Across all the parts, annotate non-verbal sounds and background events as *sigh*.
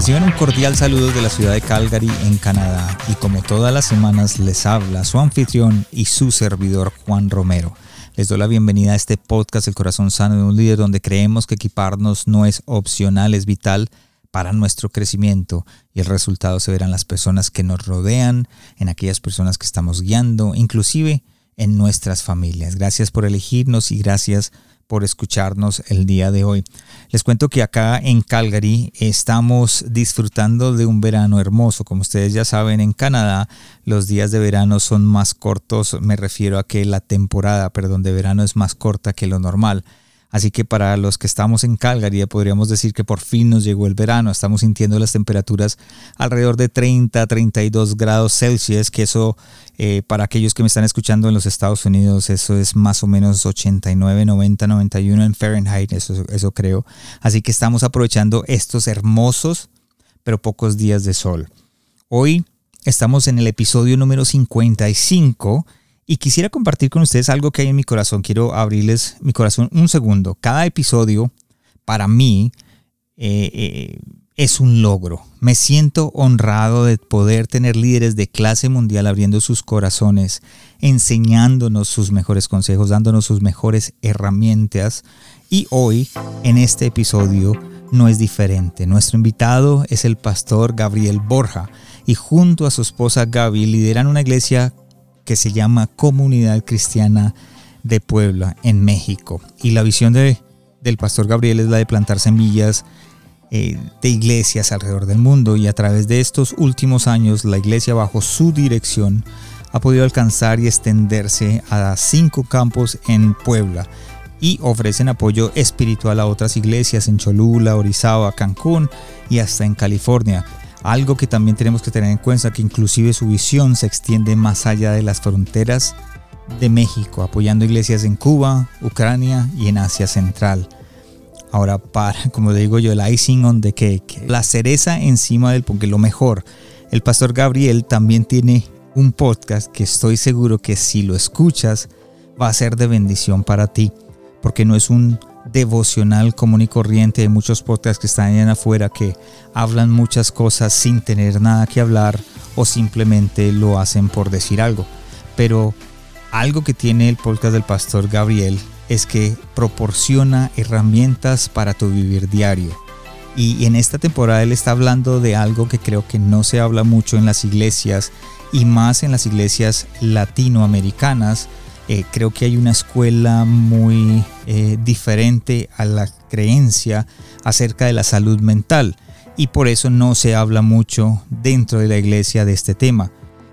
Reciban un cordial saludo de la ciudad de Calgary, en Canadá, y como todas las semanas les habla su anfitrión y su servidor Juan Romero. Les doy la bienvenida a este podcast El corazón sano de un líder donde creemos que equiparnos no es opcional, es vital para nuestro crecimiento y el resultado se verá en las personas que nos rodean, en aquellas personas que estamos guiando, inclusive en nuestras familias. Gracias por elegirnos y gracias por escucharnos el día de hoy. Les cuento que acá en Calgary estamos disfrutando de un verano hermoso. Como ustedes ya saben, en Canadá los días de verano son más cortos. Me refiero a que la temporada, perdón, de verano es más corta que lo normal. Así que para los que estamos en Calgary podríamos decir que por fin nos llegó el verano. Estamos sintiendo las temperaturas alrededor de 30, 32 grados Celsius, que eso eh, para aquellos que me están escuchando en los Estados Unidos, eso es más o menos 89, 90, 91 en Fahrenheit, eso, eso creo. Así que estamos aprovechando estos hermosos, pero pocos días de sol. Hoy estamos en el episodio número 55 y quisiera compartir con ustedes algo que hay en mi corazón. Quiero abrirles mi corazón un segundo. Cada episodio, para mí, eh, eh, es un logro. Me siento honrado de poder tener líderes de clase mundial abriendo sus corazones, enseñándonos sus mejores consejos, dándonos sus mejores herramientas. Y hoy, en este episodio, no es diferente. Nuestro invitado es el pastor Gabriel Borja y junto a su esposa Gaby lideran una iglesia que se llama Comunidad Cristiana de Puebla en México. Y la visión de, del pastor Gabriel es la de plantar semillas eh, de iglesias alrededor del mundo y a través de estos últimos años la iglesia bajo su dirección ha podido alcanzar y extenderse a cinco campos en Puebla y ofrecen apoyo espiritual a otras iglesias en Cholula, Orizaba, Cancún y hasta en California. Algo que también tenemos que tener en cuenta que inclusive su visión se extiende más allá de las fronteras de México, apoyando iglesias en Cuba, Ucrania y en Asia Central. Ahora, para, *laughs* como digo yo, el icing on the cake, la cereza encima del porque lo mejor. El pastor Gabriel también tiene un podcast que estoy seguro que si lo escuchas va a ser de bendición para ti, porque no es un devocional común y corriente. Hay muchos podcasts que están en afuera que hablan muchas cosas sin tener nada que hablar o simplemente lo hacen por decir algo. Pero algo que tiene el podcast del pastor Gabriel es que proporciona herramientas para tu vivir diario. Y en esta temporada él está hablando de algo que creo que no se habla mucho en las iglesias y más en las iglesias latinoamericanas eh, creo que hay una escuela muy eh, diferente a la creencia acerca de la salud mental y por eso no se habla mucho dentro de la iglesia de este tema.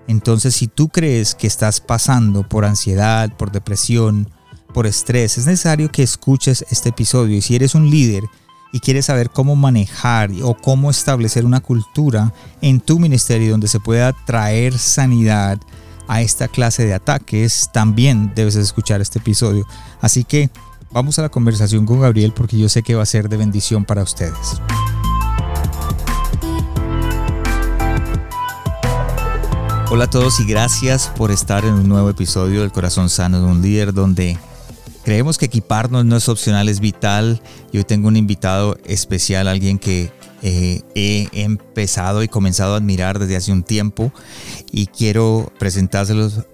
Entonces, si tú crees que estás pasando por ansiedad, por depresión, por estrés, es necesario que escuches este episodio. Y si eres un líder y quieres saber cómo manejar o cómo establecer una cultura en tu ministerio donde se pueda traer sanidad, a esta clase de ataques, también debes escuchar este episodio. Así que vamos a la conversación con Gabriel porque yo sé que va a ser de bendición para ustedes. Hola a todos y gracias por estar en un nuevo episodio del Corazón Sano de un Líder donde creemos que equiparnos no es opcional, es vital. Y hoy tengo un invitado especial, alguien que eh, he empezado y comenzado a admirar desde hace un tiempo y quiero presentárselos.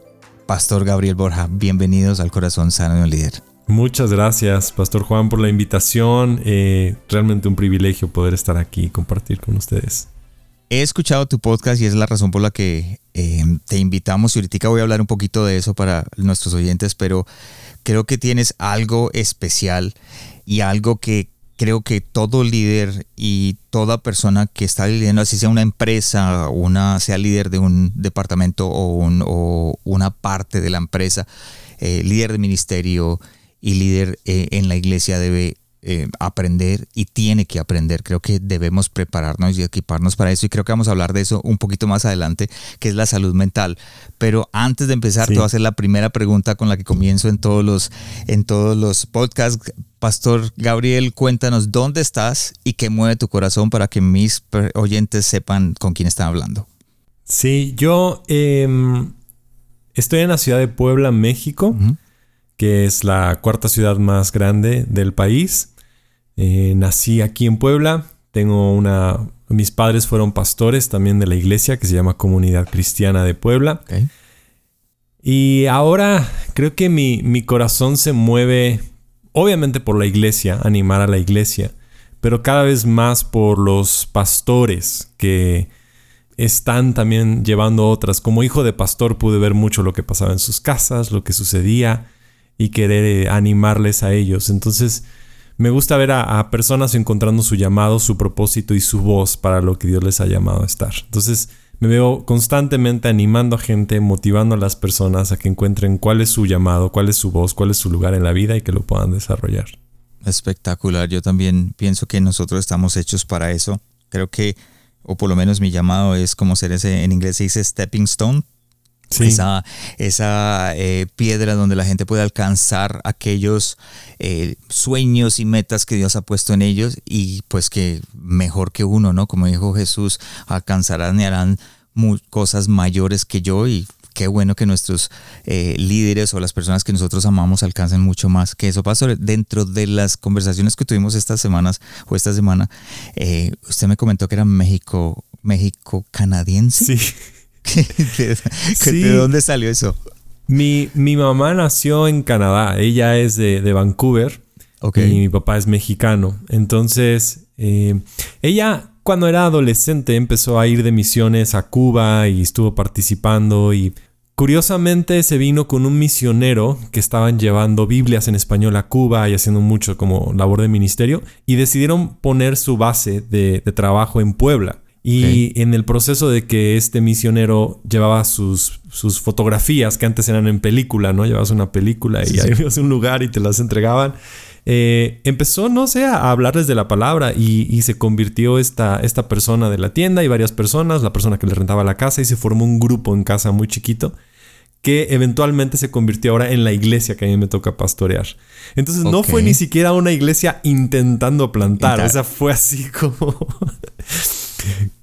Pastor Gabriel Borja, bienvenidos al Corazón Sano de un Líder. Muchas gracias, Pastor Juan, por la invitación. Eh, realmente un privilegio poder estar aquí y compartir con ustedes. He escuchado tu podcast y es la razón por la que eh, te invitamos y ahorita voy a hablar un poquito de eso para nuestros oyentes, pero creo que tienes algo especial y algo que creo que todo líder y toda persona que está liderando, así sea una empresa, una sea líder de un departamento o, una parte de la empresa, eh, líder de ministerio y líder eh, en la iglesia debe eh, aprender y tiene que aprender. Creo que debemos prepararnos y equiparnos para eso y creo que vamos a hablar de eso un poquito más adelante, que es la salud mental. Pero antes de empezar, te voy a hacer la primera pregunta con la que comienzo en todos los, en todos los podcasts. Pastor Gabriel, cuéntanos dónde estás y qué mueve tu corazón para que mis oyentes sepan con quién están hablando. Sí, yo em, estoy en la ciudad de Puebla, México, que es la cuarta ciudad más grande del país. Eh, nací aquí en Puebla. Tengo una. Mis padres fueron pastores también de la iglesia que se llama Comunidad Cristiana de Puebla. Y ahora creo que mi, mi corazón se mueve, obviamente por la iglesia, animar a la iglesia, pero cada vez más por los pastores que están también llevando otras. Como hijo de pastor pude ver mucho lo que pasaba en sus casas, lo que sucedía y querer eh, animarles a ellos. Entonces me gusta ver a, personas encontrando su llamado, su propósito y su voz para lo que Dios les ha llamado a estar. Entonces me veo constantemente animando a gente, motivando a las personas a que encuentren cuál es su llamado, cuál es su voz, cuál es su lugar en la vida y que lo puedan desarrollar. Espectacular. Yo también pienso que nosotros estamos hechos para eso. Creo que o por lo menos mi llamado es como ser ese, en inglés se dice stepping stone, esa, esa eh, piedra donde la gente puede alcanzar aquellos eh, sueños y metas que Dios ha puesto en ellos y pues que mejor que uno, ¿no? Como dijo Jesús, alcanzarán y harán cosas mayores que yo y qué bueno que nuestros eh, líderes o las personas que nosotros amamos alcancen mucho más que eso. Pastor, dentro de las conversaciones que tuvimos estas semanas o esta semana, eh, usted me comentó que era México, México canadiense. Sí. *laughs* ¿De, dónde salió eso? Mi, mi, mamá nació en Canadá, ella es de, de Vancouver okay. y mi papá es mexicano. Entonces, eh, ella cuando era adolescente empezó a ir de misiones a Cuba y estuvo participando y curiosamente se vino con un misionero que estaban llevando Biblias en español a Cuba y haciendo mucho como labor de ministerio y decidieron poner su base de, trabajo en Puebla. Y en el proceso de que este misionero llevaba sus, sus, fotografías, que antes eran en película, ¿no? Llevabas una película y ahí ibas a un lugar y te las entregaban. Eh, empezó, no sé, a hablarles de la palabra y, se convirtió esta, esta persona de la tienda y varias personas, la persona que le rentaba la casa y se formó un grupo en casa muy chiquito que eventualmente se convirtió ahora en la iglesia que a mí me toca pastorear. Entonces no fue ni siquiera una iglesia intentando plantar, o sea, fue así como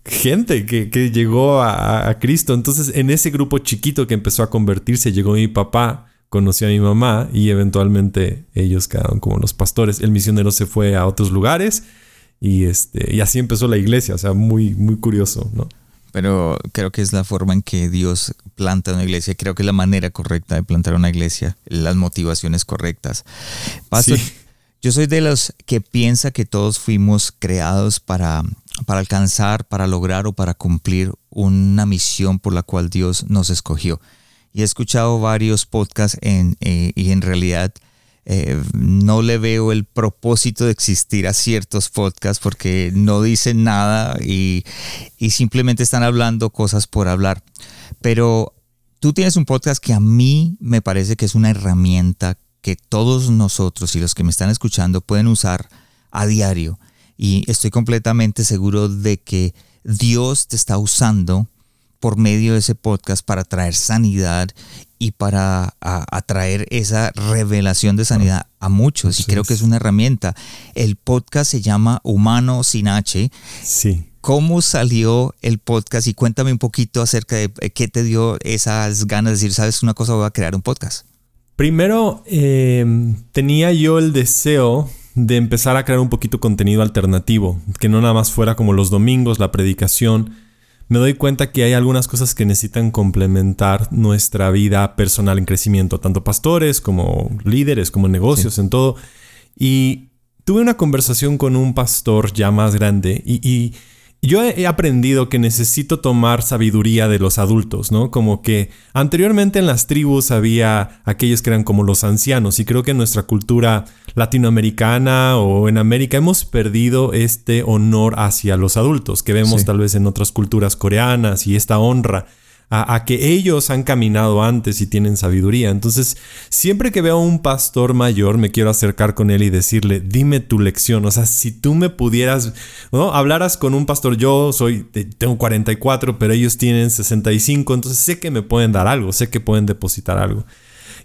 gente que, llegó a, a, Cristo. Entonces en ese grupo chiquito que empezó a convertirse llegó mi papá conocí a mi mamá y eventualmente ellos quedaron como los pastores. El misionero se fue a otros lugares y, este, y así empezó la iglesia, o sea, muy, muy curioso, ¿no? Pero creo que es la forma en que Dios planta una iglesia, creo que es la manera correcta de plantar una iglesia, las motivaciones correctas. Pastor, yo soy de los que piensa que todos fuimos creados para, para alcanzar, para lograr o para cumplir una misión por la cual Dios nos escogió y he escuchado varios podcasts en, eh, y en realidad eh, no le veo el propósito de existir a ciertos podcasts porque no dicen nada y, y simplemente están hablando cosas por hablar. Pero tú tienes un podcast que a mí me parece que es una herramienta que todos nosotros y los que me están escuchando pueden usar a diario. Y estoy completamente seguro de que Dios te está usando por medio de ese podcast para traer sanidad y para atraer esa revelación de sanidad a muchos. y creo que es una herramienta. El podcast se llama Humano sin H. Sí. ¿Cómo salió el podcast? Y cuéntame un poquito acerca de eh, qué te dio esas ganas de decir, sabes una cosa, voy a crear un podcast. Primero, eh, tenía yo el deseo de empezar a crear un poquito contenido alternativo, que no nada más fuera como los domingos, la predicación, me doy cuenta que hay algunas cosas que necesitan complementar nuestra vida personal en crecimiento, tanto pastores como líderes, como negocios, en todo. Y tuve una conversación con un pastor ya más grande y yo he aprendido que necesito tomar sabiduría de los adultos, ¿no? Como que anteriormente en las tribus había aquellos que eran como los ancianos y creo que en nuestra cultura latinoamericana o en América hemos perdido este honor hacia los adultos que vemos tal vez en otras culturas coreanas y esta honra a, que ellos han caminado antes y tienen sabiduría. Entonces, siempre que veo a un pastor mayor, me quiero acercar con él y decirle, dime tu lección. O sea, si tú me pudieras, ¿no? Hablaras con un pastor, yo soy, tengo 44, pero ellos tienen 65, entonces sé que me pueden dar algo, sé que pueden depositar algo.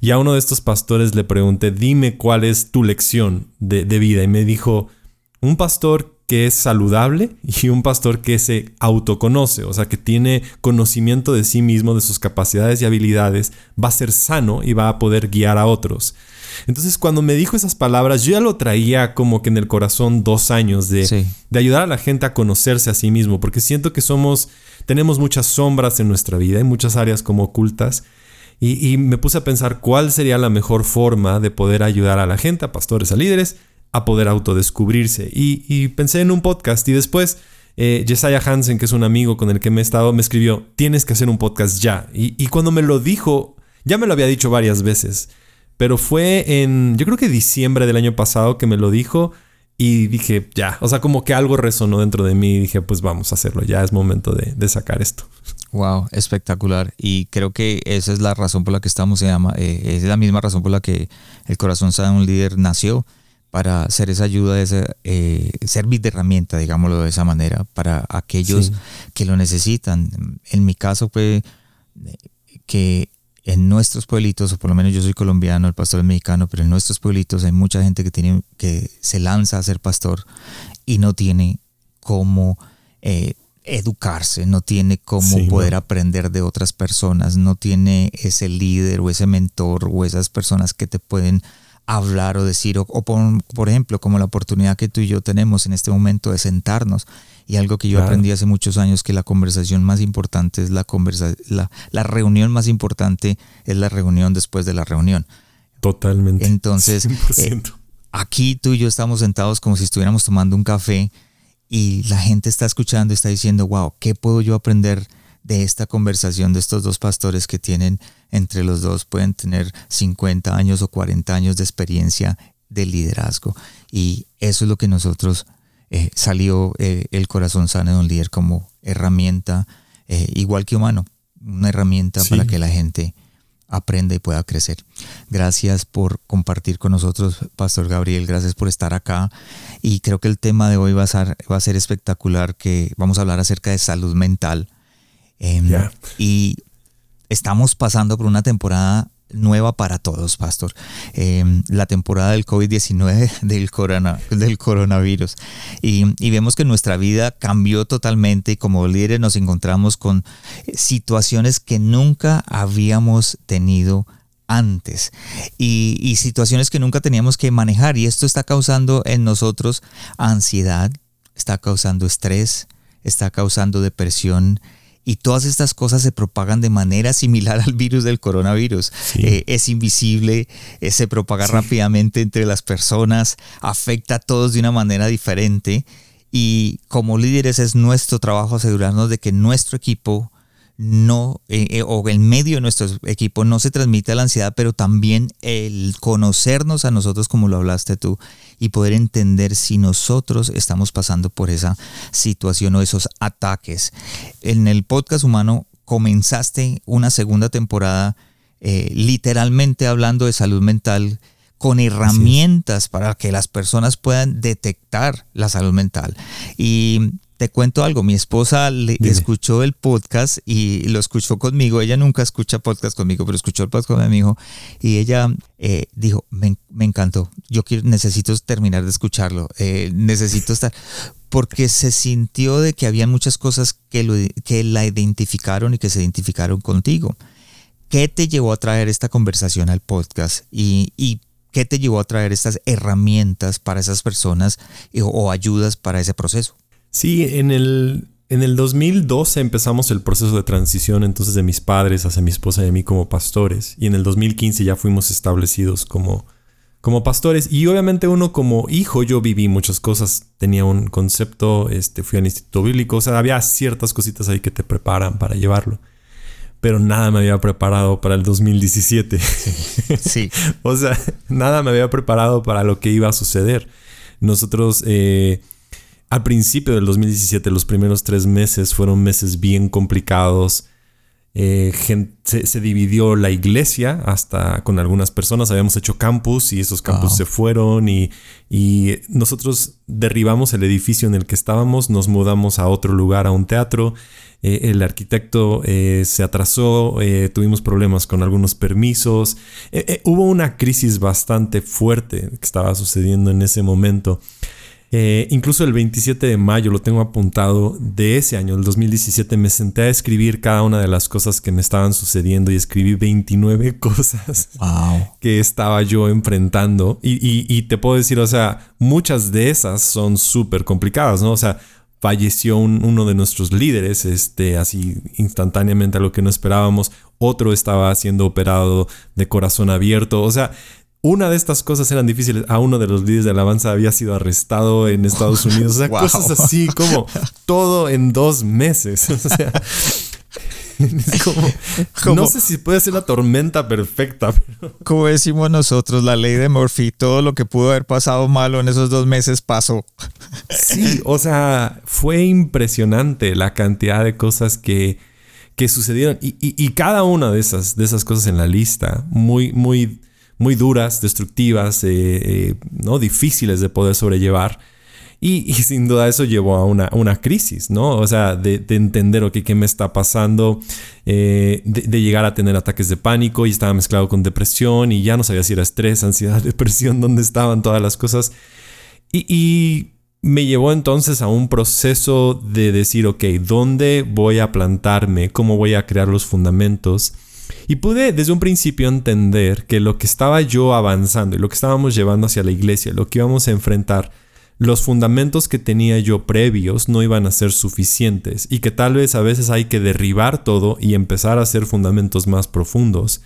Y a uno de estos pastores le pregunté, dime cuál es tu lección de, de vida. Y me dijo, un pastor que es saludable y un pastor que se autoconoce, o sea, que tiene conocimiento de sí mismo, de sus capacidades y habilidades, va a ser sano y va a poder guiar a otros. Entonces, cuando me dijo esas palabras, yo ya lo traía como que en el corazón dos años de, de ayudar a la gente a conocerse a sí mismo, porque siento que somos, tenemos muchas sombras en nuestra vida, hay muchas áreas como ocultas. Y, y me puse a pensar cuál sería la mejor forma de poder ayudar a la gente, a pastores, a líderes, a poder autodescubrirse. Y, pensé en un podcast y después eh, Jesiah Hansen, que es un amigo con el que me he estado, me escribió, tienes que hacer un podcast ya. Y, cuando me lo dijo, ya me lo había dicho varias veces, pero fue en, yo creo que diciembre del año pasado que me lo dijo y dije, ya, o sea, como que algo resonó dentro de mí y dije, pues vamos a hacerlo, ya es momento de, sacar esto. Wow, espectacular. Y creo que esa es la razón por la que estamos, se llama, eh, es la misma razón por la que el corazón de un líder nació para hacer esa ayuda, ese, eh, servir de herramienta, digámoslo de esa manera, para aquellos que lo necesitan. En mi caso fue eh, que en nuestros pueblitos, o por lo menos yo soy colombiano, el pastor es mexicano, pero en nuestros pueblitos hay mucha gente que, tiene, que se lanza a ser pastor y no tiene cómo eh, educarse, no tiene cómo poder aprender de otras personas, no tiene ese líder o ese mentor o esas personas que te pueden hablar o decir, o, por, ejemplo, como la oportunidad que tú y yo tenemos en este momento de sentarnos. Y algo que yo aprendí hace muchos años, que la conversación más importante es la conversación, la, reunión más importante es la reunión después de la reunión. Totalmente. Entonces, eh, aquí tú y yo estamos sentados como si estuviéramos tomando un café y la gente está escuchando y está diciendo, wow, ¿qué puedo yo aprender de esta conversación de estos dos pastores que tienen entre los dos, pueden tener 50 años o 40 años de experiencia de liderazgo. Y eso es lo que nosotros eh, salió eh, el corazón sano de un líder como herramienta, eh, igual que humano, una herramienta para que la gente aprenda y pueda crecer. Gracias por compartir con nosotros, Pastor Gabriel, gracias por estar acá. Y creo que el tema de hoy va a ser, va a ser espectacular, que vamos a hablar acerca de salud mental. Em, y estamos pasando por una temporada nueva para todos, pastor. Em, la temporada del COVID-19, *laughs* del, corona, del coronavirus. Y, y, vemos que nuestra vida cambió totalmente y como líderes nos encontramos con situaciones que nunca habíamos tenido antes y, y situaciones que nunca teníamos que manejar. Y esto está causando en nosotros ansiedad, está causando estrés, está causando depresión y todas estas cosas se propagan de manera similar *laughs* al virus del coronavirus. Eh, es invisible, eh, se propaga rápidamente entre las personas, afecta a todos de una manera diferente. Y como líderes es nuestro trabajo asegurarnos de que nuestro equipo no, eh, eh, o en medio de nuestro equipo no se transmite la ansiedad, pero también el conocernos a nosotros como lo hablaste tú y poder entender si nosotros estamos pasando por esa situación o esos ataques. En el podcast humano comenzaste una segunda temporada eh, literalmente hablando de salud mental con herramientas para que las personas puedan detectar la salud mental. Y te cuento algo, mi esposa le escuchó el podcast y lo escuchó conmigo, ella nunca escucha podcast conmigo, pero escuchó el podcast con mi hijo y ella eh, dijo, me, encantó, yo quiero, necesito terminar de escucharlo, eh, necesito estar, porque se sintió de que había muchas cosas que, que la identificaron y que se identificaron contigo. ¿Qué te llevó a traer esta conversación al podcast y, y qué te llevó a traer estas herramientas para esas personas o ayudas para ese proceso? Sí, en el, en el 2012 empezamos el proceso de transición entonces de mis padres hacia mi esposa y a mí como pastores. Y en el 2015 ya fuimos establecidos como, como pastores. Y obviamente uno como hijo, yo viví muchas cosas. Tenía un concepto, este, fui al instituto bíblico. O sea, había ciertas cositas ahí que te preparan para llevarlo. Pero nada me había preparado para el 2017. *laughs* Sí. *laughs* o sea, nada me había preparado para lo que iba a suceder. Nosotros... Eh, al principio del 2017, los primeros tres meses fueron meses bien complicados. Eh, se, dividió la iglesia hasta con algunas personas. Habíamos hecho campus y esos campus se fueron y, y, nosotros derribamos el edificio en el que estábamos, nos mudamos a otro lugar, a un teatro. Eh, el arquitecto eh, se atrasó, tuvimos problemas con algunos permisos. hubo una crisis bastante fuerte que estaba sucediendo en ese momento. Eh, incluso el 27 de mayo lo tengo apuntado de ese año, el 2017, me senté a escribir cada una de las cosas que me estaban sucediendo y escribí 29 *laughs* cosas que estaba yo enfrentando. Y, te puedo decir, o sea, muchas de esas son súper complicadas, ¿no? O sea, falleció uno de nuestros líderes, este, así instantáneamente a lo que no esperábamos. Otro estaba siendo operado de corazón abierto. O sea, una de estas cosas eran difíciles. A uno de los líderes de alabanza había sido arrestado en Estados *laughs* Unidos. O sea, cosas así como todo en dos meses. *laughs* O sea, como, no sé si puede ser la tormenta perfecta. Como decimos nosotros, la ley de Murphy, todo lo que pudo haber pasado malo en esos dos meses pasó. Sí, o sea, fue impresionante la cantidad de cosas que, que sucedieron. Y, y, cada una de esas, de esas cosas en la lista, muy, muy muy duras, destructivas, eh, eh, ¿no? difíciles de poder sobrellevar. Y, *laughs* sin duda eso llevó a una, una crisis, ¿no? O sea, de, entender, qué me está pasando, eh, de, llegar a tener ataques de pánico y estaba mezclado con depresión y ya no sabía si era estrés, *laughs* ansiedad, depresión, dónde estaban todas las cosas. Y, y me llevó entonces a un proceso de decir, ok, ¿dónde voy a plantarme? ¿Cómo voy a crear los fundamentos? Y pude desde un principio entender que lo que estaba yo avanzando y lo que estábamos llevando hacia la iglesia, lo que íbamos a enfrentar, los fundamentos que tenía yo previos no iban a ser suficientes y que tal vez a veces hay que derribar todo y empezar a hacer fundamentos más profundos.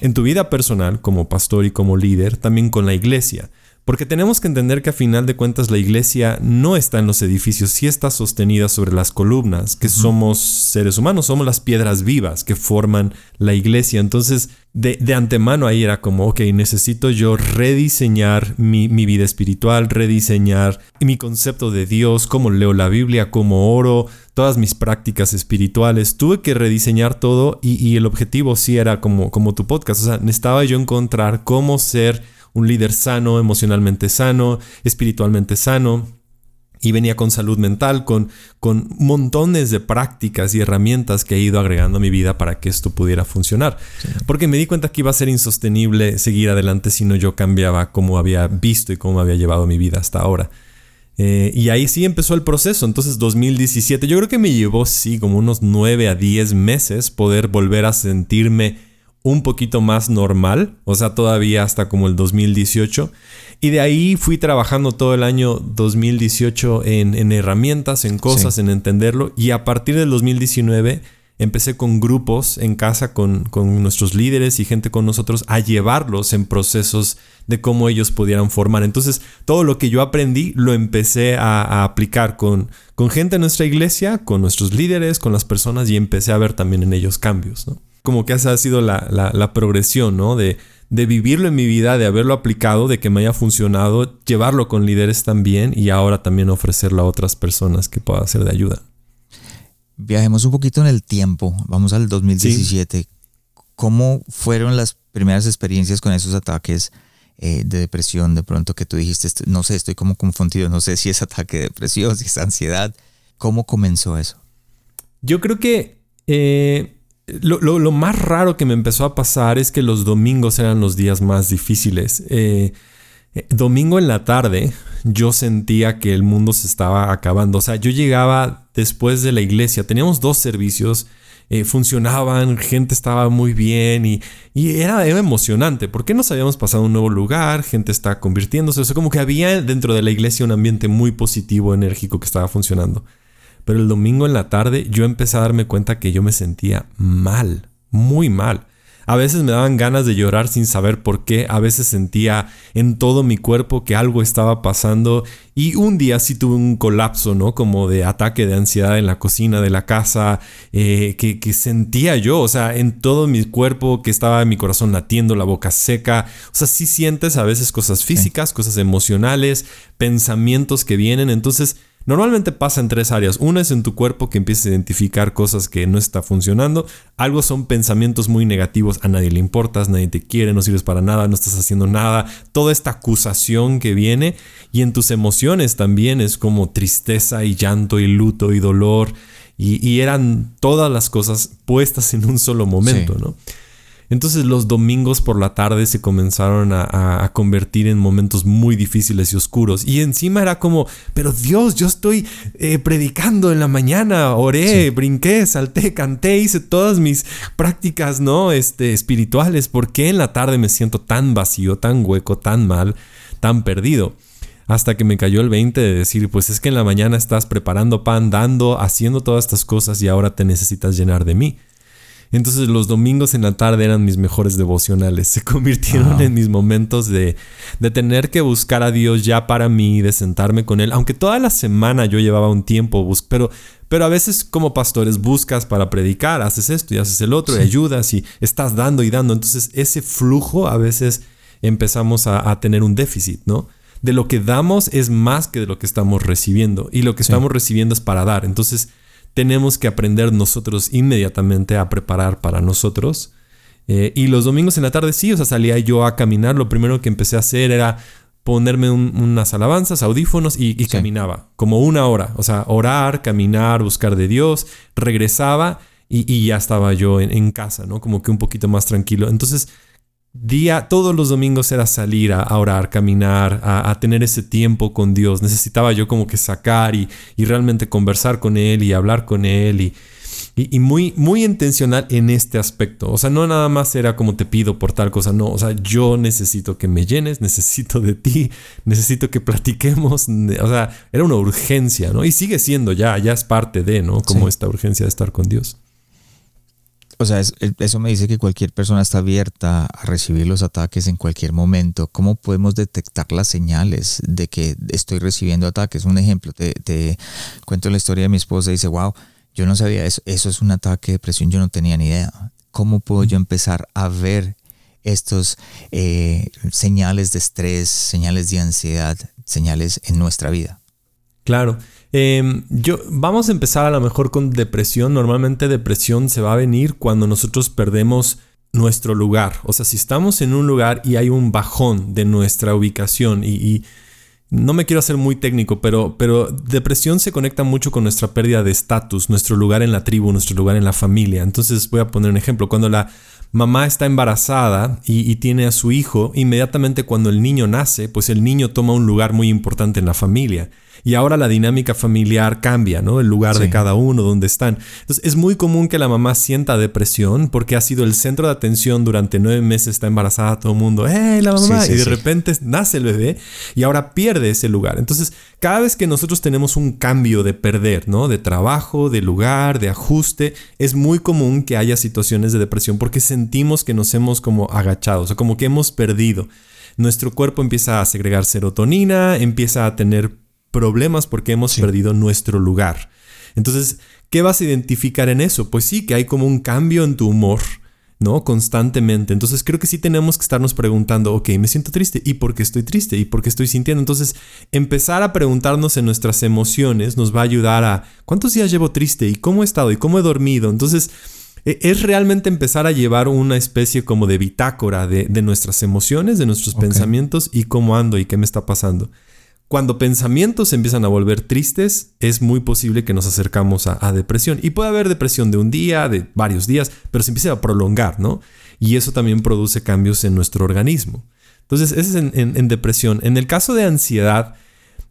En tu vida personal, como pastor y como líder, también con la iglesia. Porque tenemos que entender que a final de cuentas la iglesia no está en los edificios, sí está sostenida sobre las columnas, que somos seres humanos, somos las piedras vivas que forman la iglesia. Entonces, de, antemano ahí era como, ok, necesito yo rediseñar mi, vida espiritual, rediseñar mi concepto de Dios, cómo leo la Biblia, cómo oro, todas mis prácticas espirituales. Tuve que rediseñar todo y, y el objetivo sí era como, como tu podcast. O sea, necesitaba yo encontrar cómo ser un líder sano, emocionalmente sano, espiritualmente sano. Y venía con salud mental, con, con montones de prácticas y herramientas que he ido agregando a mi vida para que esto pudiera funcionar. Porque me di cuenta que iba a ser insostenible seguir adelante si no yo cambiaba cómo había visto y cómo había llevado mi vida hasta ahora. Eh, y ahí sí empezó el proceso. Entonces 2017, yo creo que me llevó, sí, como unos 9 a 10 meses poder volver a sentirme un poquito más normal, o sea, todavía hasta como el 2018. Y de ahí fui trabajando todo el año 2018 en, herramientas, en cosas, en entenderlo. Y a partir del 2019 empecé con grupos en casa, con, nuestros líderes y gente con nosotros, a llevarlos en procesos de cómo ellos pudieran formar. Entonces, todo lo que yo aprendí lo empecé a, a aplicar con, con gente en nuestra iglesia, con nuestros líderes, con las personas y empecé a ver también en ellos cambios. ¿no? Como que esa ha sido la, progresión, ¿no? De, de, vivirlo en mi vida, de haberlo aplicado, de que me haya funcionado, llevarlo con líderes también y ahora también ofrecerlo a otras personas que pueda ser de ayuda. Viajemos un poquito en el tiempo, vamos al 2017. ¿Cómo fueron las primeras experiencias con esos ataques eh, de depresión? De pronto que tú dijiste, no sé, estoy como confundido, no sé si es ataque de depresión, *laughs* si es ansiedad. ¿Cómo comenzó eso? Yo creo que eh, lo, más raro que me empezó a pasar es que los domingos eran los días más difíciles. Eh, eh, domingo en la tarde yo sentía que el mundo se estaba acabando. O sea, yo llegaba después de la iglesia, teníamos dos servicios, eh, funcionaban, gente estaba muy bien y, era, emocionante porque nos habíamos pasado a un nuevo lugar, gente estaba convirtiéndose, o sea, como que había dentro de la iglesia un ambiente muy positivo, enérgico que estaba funcionando. Pero el domingo en la tarde yo empecé a darme cuenta que yo me sentía mal, muy mal. A veces me daban ganas de llorar sin saber por qué, a veces sentía en todo mi cuerpo que algo estaba pasando. Y un día sí tuve un colapso, ¿no? Como de ataque de ansiedad en la cocina de la casa, eh, que, que, sentía yo, o sea, en todo mi cuerpo, que estaba mi corazón latiendo, la boca seca, o sea, sí sientes a veces cosas físicas, cosas emocionales, pensamientos que vienen, entonces Normalmente pasa en tres áreas. Una es en tu cuerpo que empiezas a identificar cosas que no está funcionando. Algo son pensamientos muy negativos. A nadie le importas, nadie te quiere, no sirves para nada, no estás haciendo nada. Toda esta acusación que viene. Y en tus emociones también es como tristeza y llanto y luto y dolor. Y, eran todas las cosas puestas en un solo momento, ¿no? Entonces los domingos por la tarde se comenzaron a, convertir en momentos muy difíciles y oscuros. Y encima era como, pero Dios, yo estoy eh, predicando en la mañana, oré, brinqué, salté, canté, hice todas mis prácticas, ¿no? Este, espirituales. ¿Por qué en la tarde me siento tan vacío, tan hueco, tan mal, tan perdido? Hasta que me cayó el 20 de decir, pues es que en la mañana estás preparando pan, dando, haciendo todas estas cosas y ahora te necesitas llenar de mí. Entonces los domingos en la tarde eran mis mejores devocionales. Se convirtieron en mis momentos de, de tener que buscar a Dios ya para mí, de sentarme con Él. Aunque toda la semana yo llevaba un tiempo, pero, pero a veces como pastores buscas para predicar, haces esto y haces el otro y ayudas y estás dando y dando. Entonces ese flujo a veces empezamos a, tener un déficit, ¿no? De lo que damos es más que de lo que estamos recibiendo y lo que estamos recibiendo es para dar. Entonces tenemos que aprender nosotros inmediatamente a preparar para nosotros. Eh, y los domingos en la tarde sí, o sea, salía yo a caminar. Lo primero que empecé a hacer era ponerme unas alabanzas, audífonos y, caminaba como una hora. O sea, orar, caminar, buscar de Dios. Regresaba y, ya estaba yo en, en, casa, ¿no? Como que un poquito más tranquilo. Entonces, día, todos los domingos era salir a, orar, caminar, a, tener ese tiempo con Dios. Necesitaba yo como que sacar y, realmente conversar con Él y hablar con Él y, y, muy, muy intencional en este aspecto. O sea, no nada más era como te pido por tal cosa, no. O sea, yo necesito que me llenes, necesito de ti, necesito que platiquemos. O sea, era una urgencia, ¿no? Y sigue siendo ya, ya es parte de, ¿no? Como esta urgencia de estar con Dios. O sea, eso me dice que cualquier persona está abierta a recibir los ataques en cualquier momento. ¿Cómo podemos detectar las señales de que estoy recibiendo ataques? Un ejemplo, te, cuento la historia de mi esposa y dice, wow, yo no sabía eso, eso es un ataque de depresión, yo no tenía ni idea. ¿Cómo puedo yo empezar a ver estos eh, señales de estrés, señales de ansiedad, señales en nuestra vida? Claro. Em, yo, vamos a empezar a lo mejor con depresión. Normalmente depresión se va a venir cuando nosotros perdemos nuestro lugar. O sea, si estamos en un lugar y hay un bajón de nuestra ubicación y, no me quiero hacer muy técnico, pero, pero depresión se conecta mucho con nuestra pérdida de estatus, nuestro lugar en la tribu, nuestro lugar en la familia. Entonces voy a poner un ejemplo. Cuando la mamá está embarazada y, y, tiene a su hijo, inmediatamente cuando el niño nace, pues el niño toma un lugar muy importante en la familia y ahora la dinámica familiar cambia, ¿no? El lugar de cada uno, donde están. Entonces es muy común que la mamá sienta depresión porque ha sido el centro de atención durante nueve meses, está embarazada todo el mundo, ¡eh, la mamá! y de repente nace el bebé y ahora pierde ese lugar. Entonces, cada vez que nosotros tenemos un cambio de perder, ¿no? De trabajo, de lugar, de ajuste, es muy común que haya situaciones de depresión porque sentimos que nos hemos como agachado, o sea, como que hemos perdido nuestro cuerpo empieza a segregar serotonina, empieza a tener problemas porque hemos perdido nuestro lugar. Entonces, ¿qué vas a identificar en eso? Pues sí, que hay como un cambio en tu humor, ¿no? Constantemente. Entonces, creo que sí tenemos que estarnos preguntando, ok, me siento triste. ¿Y por qué estoy triste? ¿Y por qué estoy sintiendo? Entonces, empezar a preguntarnos en nuestras emociones nos va a ayudar a, ¿cuántos días llevo triste? ¿Y cómo he estado? ¿Y cómo he dormido? Entonces, e, es realmente empezar a llevar una especie como de bitácora de, nuestras emociones, de nuestros pensamientos y cómo ando y qué me está pasando. Cuando pensamientos se empiezan a volver tristes, es muy posible que nos acercamos a, depresión. Y puede haber depresión de un día, de varios días, pero se empieza a prolongar, ¿no? Y eso también produce cambios en nuestro organismo. Entonces, ese es en, depresión. En el caso de ansiedad,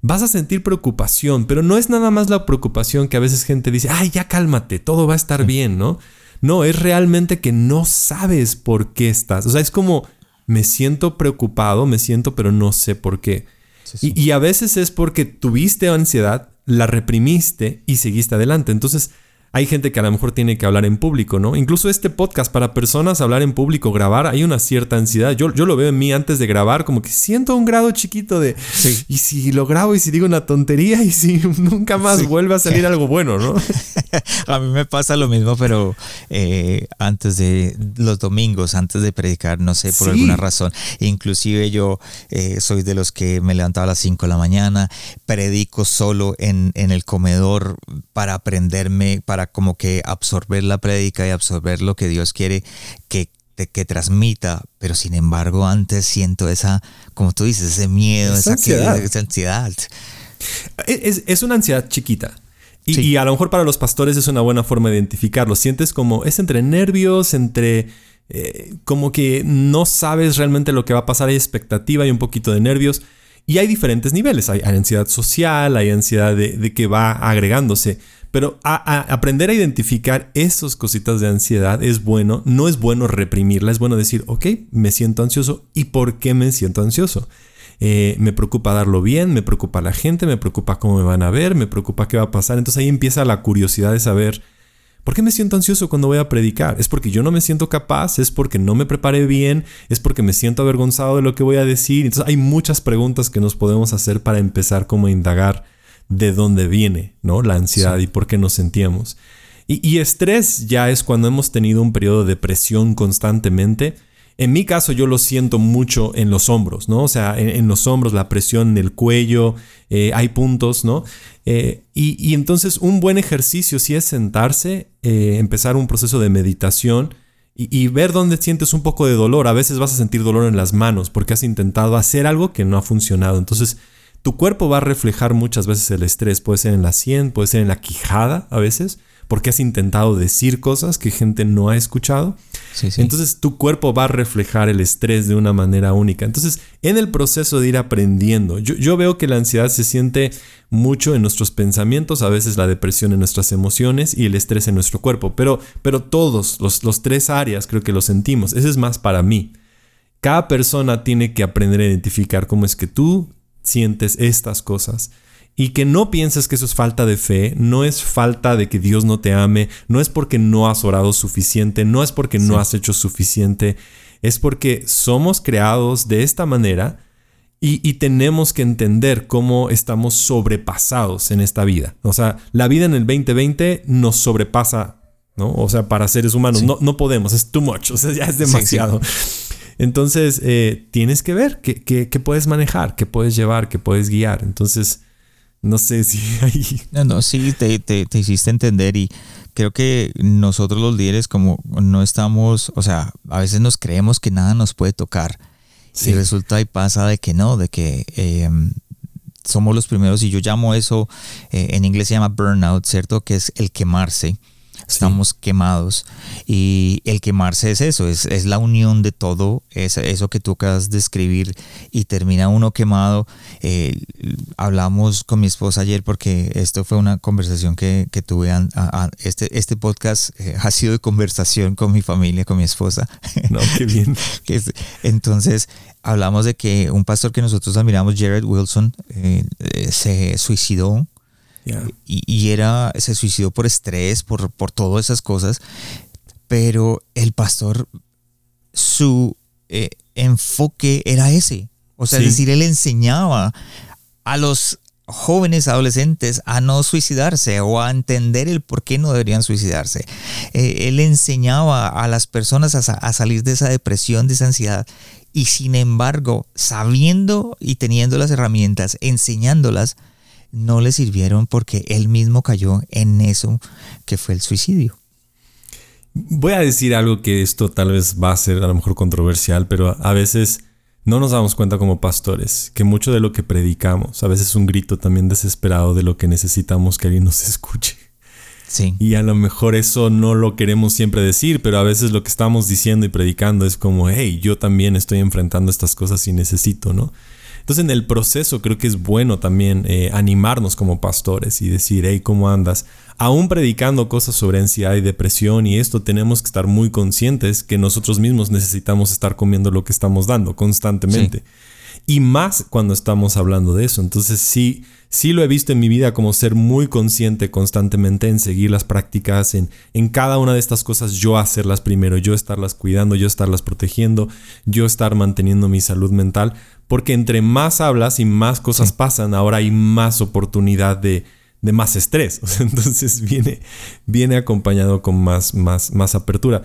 vas a sentir preocupación, pero no es nada más la preocupación que a veces gente dice, ay, ya cálmate, todo va a estar bien, ¿no? No, es realmente que no sabes por qué estás. O sea, es como, me siento preocupado, me siento, pero no sé por qué. Y, a veces es porque tuviste ansiedad, la reprimiste y seguiste adelante. Entonces, hay gente que a lo mejor tiene que hablar en público, ¿no? Incluso este podcast para personas hablar en público, grabar, hay una cierta ansiedad. Yo, yo lo veo en mí antes de grabar, como que siento un grado chiquito de, sí. y si lo grabo y si digo una tontería y si *laughs* nunca más vuelve a salir algo bueno, ¿no? *laughs* a mí me pasa lo mismo, pero eh, antes de los domingos, antes de predicar, no sé, por alguna razón. Inclusive yo eh, soy de los que me levantaba a las 5 de la mañana, predico solo en, en el comedor para aprenderme, para como que absorber la prédica y absorber lo que Dios quiere que, que transmita, pero sin embargo antes siento esa, como tú dices, ese miedo, esa, ansiedad. ansiedad. Es, una ansiedad chiquita. Y, a lo mejor para los pastores es una buena forma de identificarlo. Sientes como, es entre nervios, entre... Eh, como que no sabes realmente lo que va a pasar, hay expectativa y un poquito de nervios. Y hay diferentes niveles, hay, ansiedad social, hay ansiedad de, que va agregándose. Pero aprender a identificar esas cositas de ansiedad es bueno. No es bueno reprimirla, es bueno decir, ok, me siento ansioso y por qué me siento ansioso. Eh, me preocupa darlo bien, me preocupa la gente, me preocupa cómo me van a ver, me preocupa qué va a pasar. Entonces ahí empieza la curiosidad de saber, ¿por qué me siento ansioso cuando voy a predicar? ¿Es porque yo no me siento capaz? ¿Es porque no me preparé bien? ¿Es porque me siento avergonzado de lo que voy a decir? Entonces hay muchas preguntas que nos podemos hacer para empezar como a indagar de dónde viene, ¿no? La ansiedad y por qué nos sentíamos. Y, estrés ya es cuando hemos tenido un periodo de presión constantemente. En mi caso yo lo siento mucho en los hombros, ¿no? O sea, en, los hombros, la presión en el cuello, eh, hay puntos, ¿no? Eh, y, entonces un buen ejercicio sí es sentarse, eh, empezar un proceso de meditación y, y, ver dónde sientes un poco de dolor. A veces vas a sentir dolor en las manos porque has intentado hacer algo que no ha funcionado. Entonces tu cuerpo va a reflejar muchas veces el estrés, puede ser en la sien, puede ser en la quijada a veces, porque has intentado decir cosas que gente no ha escuchado. Entonces tu cuerpo va a reflejar el estrés de una manera única. Entonces en el proceso de ir aprendiendo, yo, veo que la ansiedad se siente mucho en nuestros pensamientos, a veces la depresión en nuestras emociones y el estrés en nuestro cuerpo, pero, pero todos los, los tres áreas creo que lo sentimos. Ese es más para mí. Cada persona tiene que aprender a identificar cómo es que tú sientes estas cosas. Y que no pienses que eso es falta de fe, no es falta de que Dios no te ame, no es porque no has orado suficiente, no es porque no has hecho suficiente, es porque somos creados de esta manera y, tenemos que entender cómo estamos sobrepasados en esta vida. O sea, la vida en el 2020 nos sobrepasa, ¿no? O sea, para seres humanos no, no podemos, es too much, o sea, ya es demasiado. Entonces, eh, tienes que ver qué, puedes manejar, qué puedes llevar, qué puedes guiar. Entonces, no sé si *laughs* ahí... No, no, sí, te, te, hiciste entender y creo que nosotros los líderes como no estamos, o sea, a veces nos creemos que nada nos puede tocar. Y resulta y pasa de que no, de que em, somos los primeros y yo llamo eso, eh, en inglés se llama burnout, ¿cierto? Que es el quemarse estamos quemados. Y el quemarse es eso, es, es la unión de todo, es eso que tú acabas de escribir y termina uno quemado. Eh, hablamos con mi esposa ayer porque esto fue una conversación que, que tuve. este, este podcast eh, *laughs* ha sido de conversación con mi familia, con mi esposa. No, qué bien. *laughs* Entonces, hablamos de que un pastor que nosotros admiramos, Jared Wilson, eh, se suicidó y, era, se suicidó por estrés, por, por todas esas cosas. Pero el pastor, su eh, enfoque era ese. O sea, es decir, él enseñaba a los jóvenes adolescentes a no suicidarse o a entender el por qué no deberían suicidarse. Eh, él enseñaba a las personas a, a, salir de esa depresión, de esa ansiedad. Y sin embargo, sabiendo y teniendo las herramientas, enseñándolas, no le sirvieron porque él mismo cayó en eso que fue el suicidio. Voy a decir algo que esto tal vez va a ser a lo mejor controversial, pero a veces no nos damos cuenta como pastores que mucho de lo que predicamos a veces es un grito también desesperado de lo que necesitamos que alguien nos *laughs* escuche. Sí. Y a lo mejor eso no lo queremos siempre decir, pero a veces lo que estamos diciendo y predicando es como, hey, yo también estoy enfrentando estas cosas y necesito, ¿no? Entonces en el proceso creo que es bueno también eh, animarnos como pastores y decir, hey, ¿cómo andas? Aún predicando cosas sobre ansiedad y depresión y esto tenemos que estar muy conscientes que nosotros mismos necesitamos estar comiendo lo que estamos dando constantemente. Y más cuando estamos hablando de eso. Entonces sí, sí lo he visto en mi vida como ser muy consciente constantemente en seguir las prácticas, en, en cada una de estas cosas yo hacerlas primero, yo estarlas cuidando, yo estarlas protegiendo, yo estar manteniendo mi salud mental. Porque entre más hablas y más cosas pasan, ahora hay más oportunidad de, de más estrés. *laughs* entonces viene, viene acompañado con más, más, más apertura.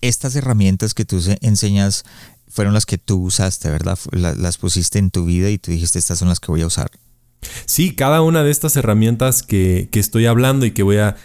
Estas herramientas que tú enseñas fueron las que tú usaste, ¿verdad? Las pusiste en tu vida y tú dijiste, estas son las que voy a usar. Sí, cada una de estas herramientas que, que estoy hablando y que voy a...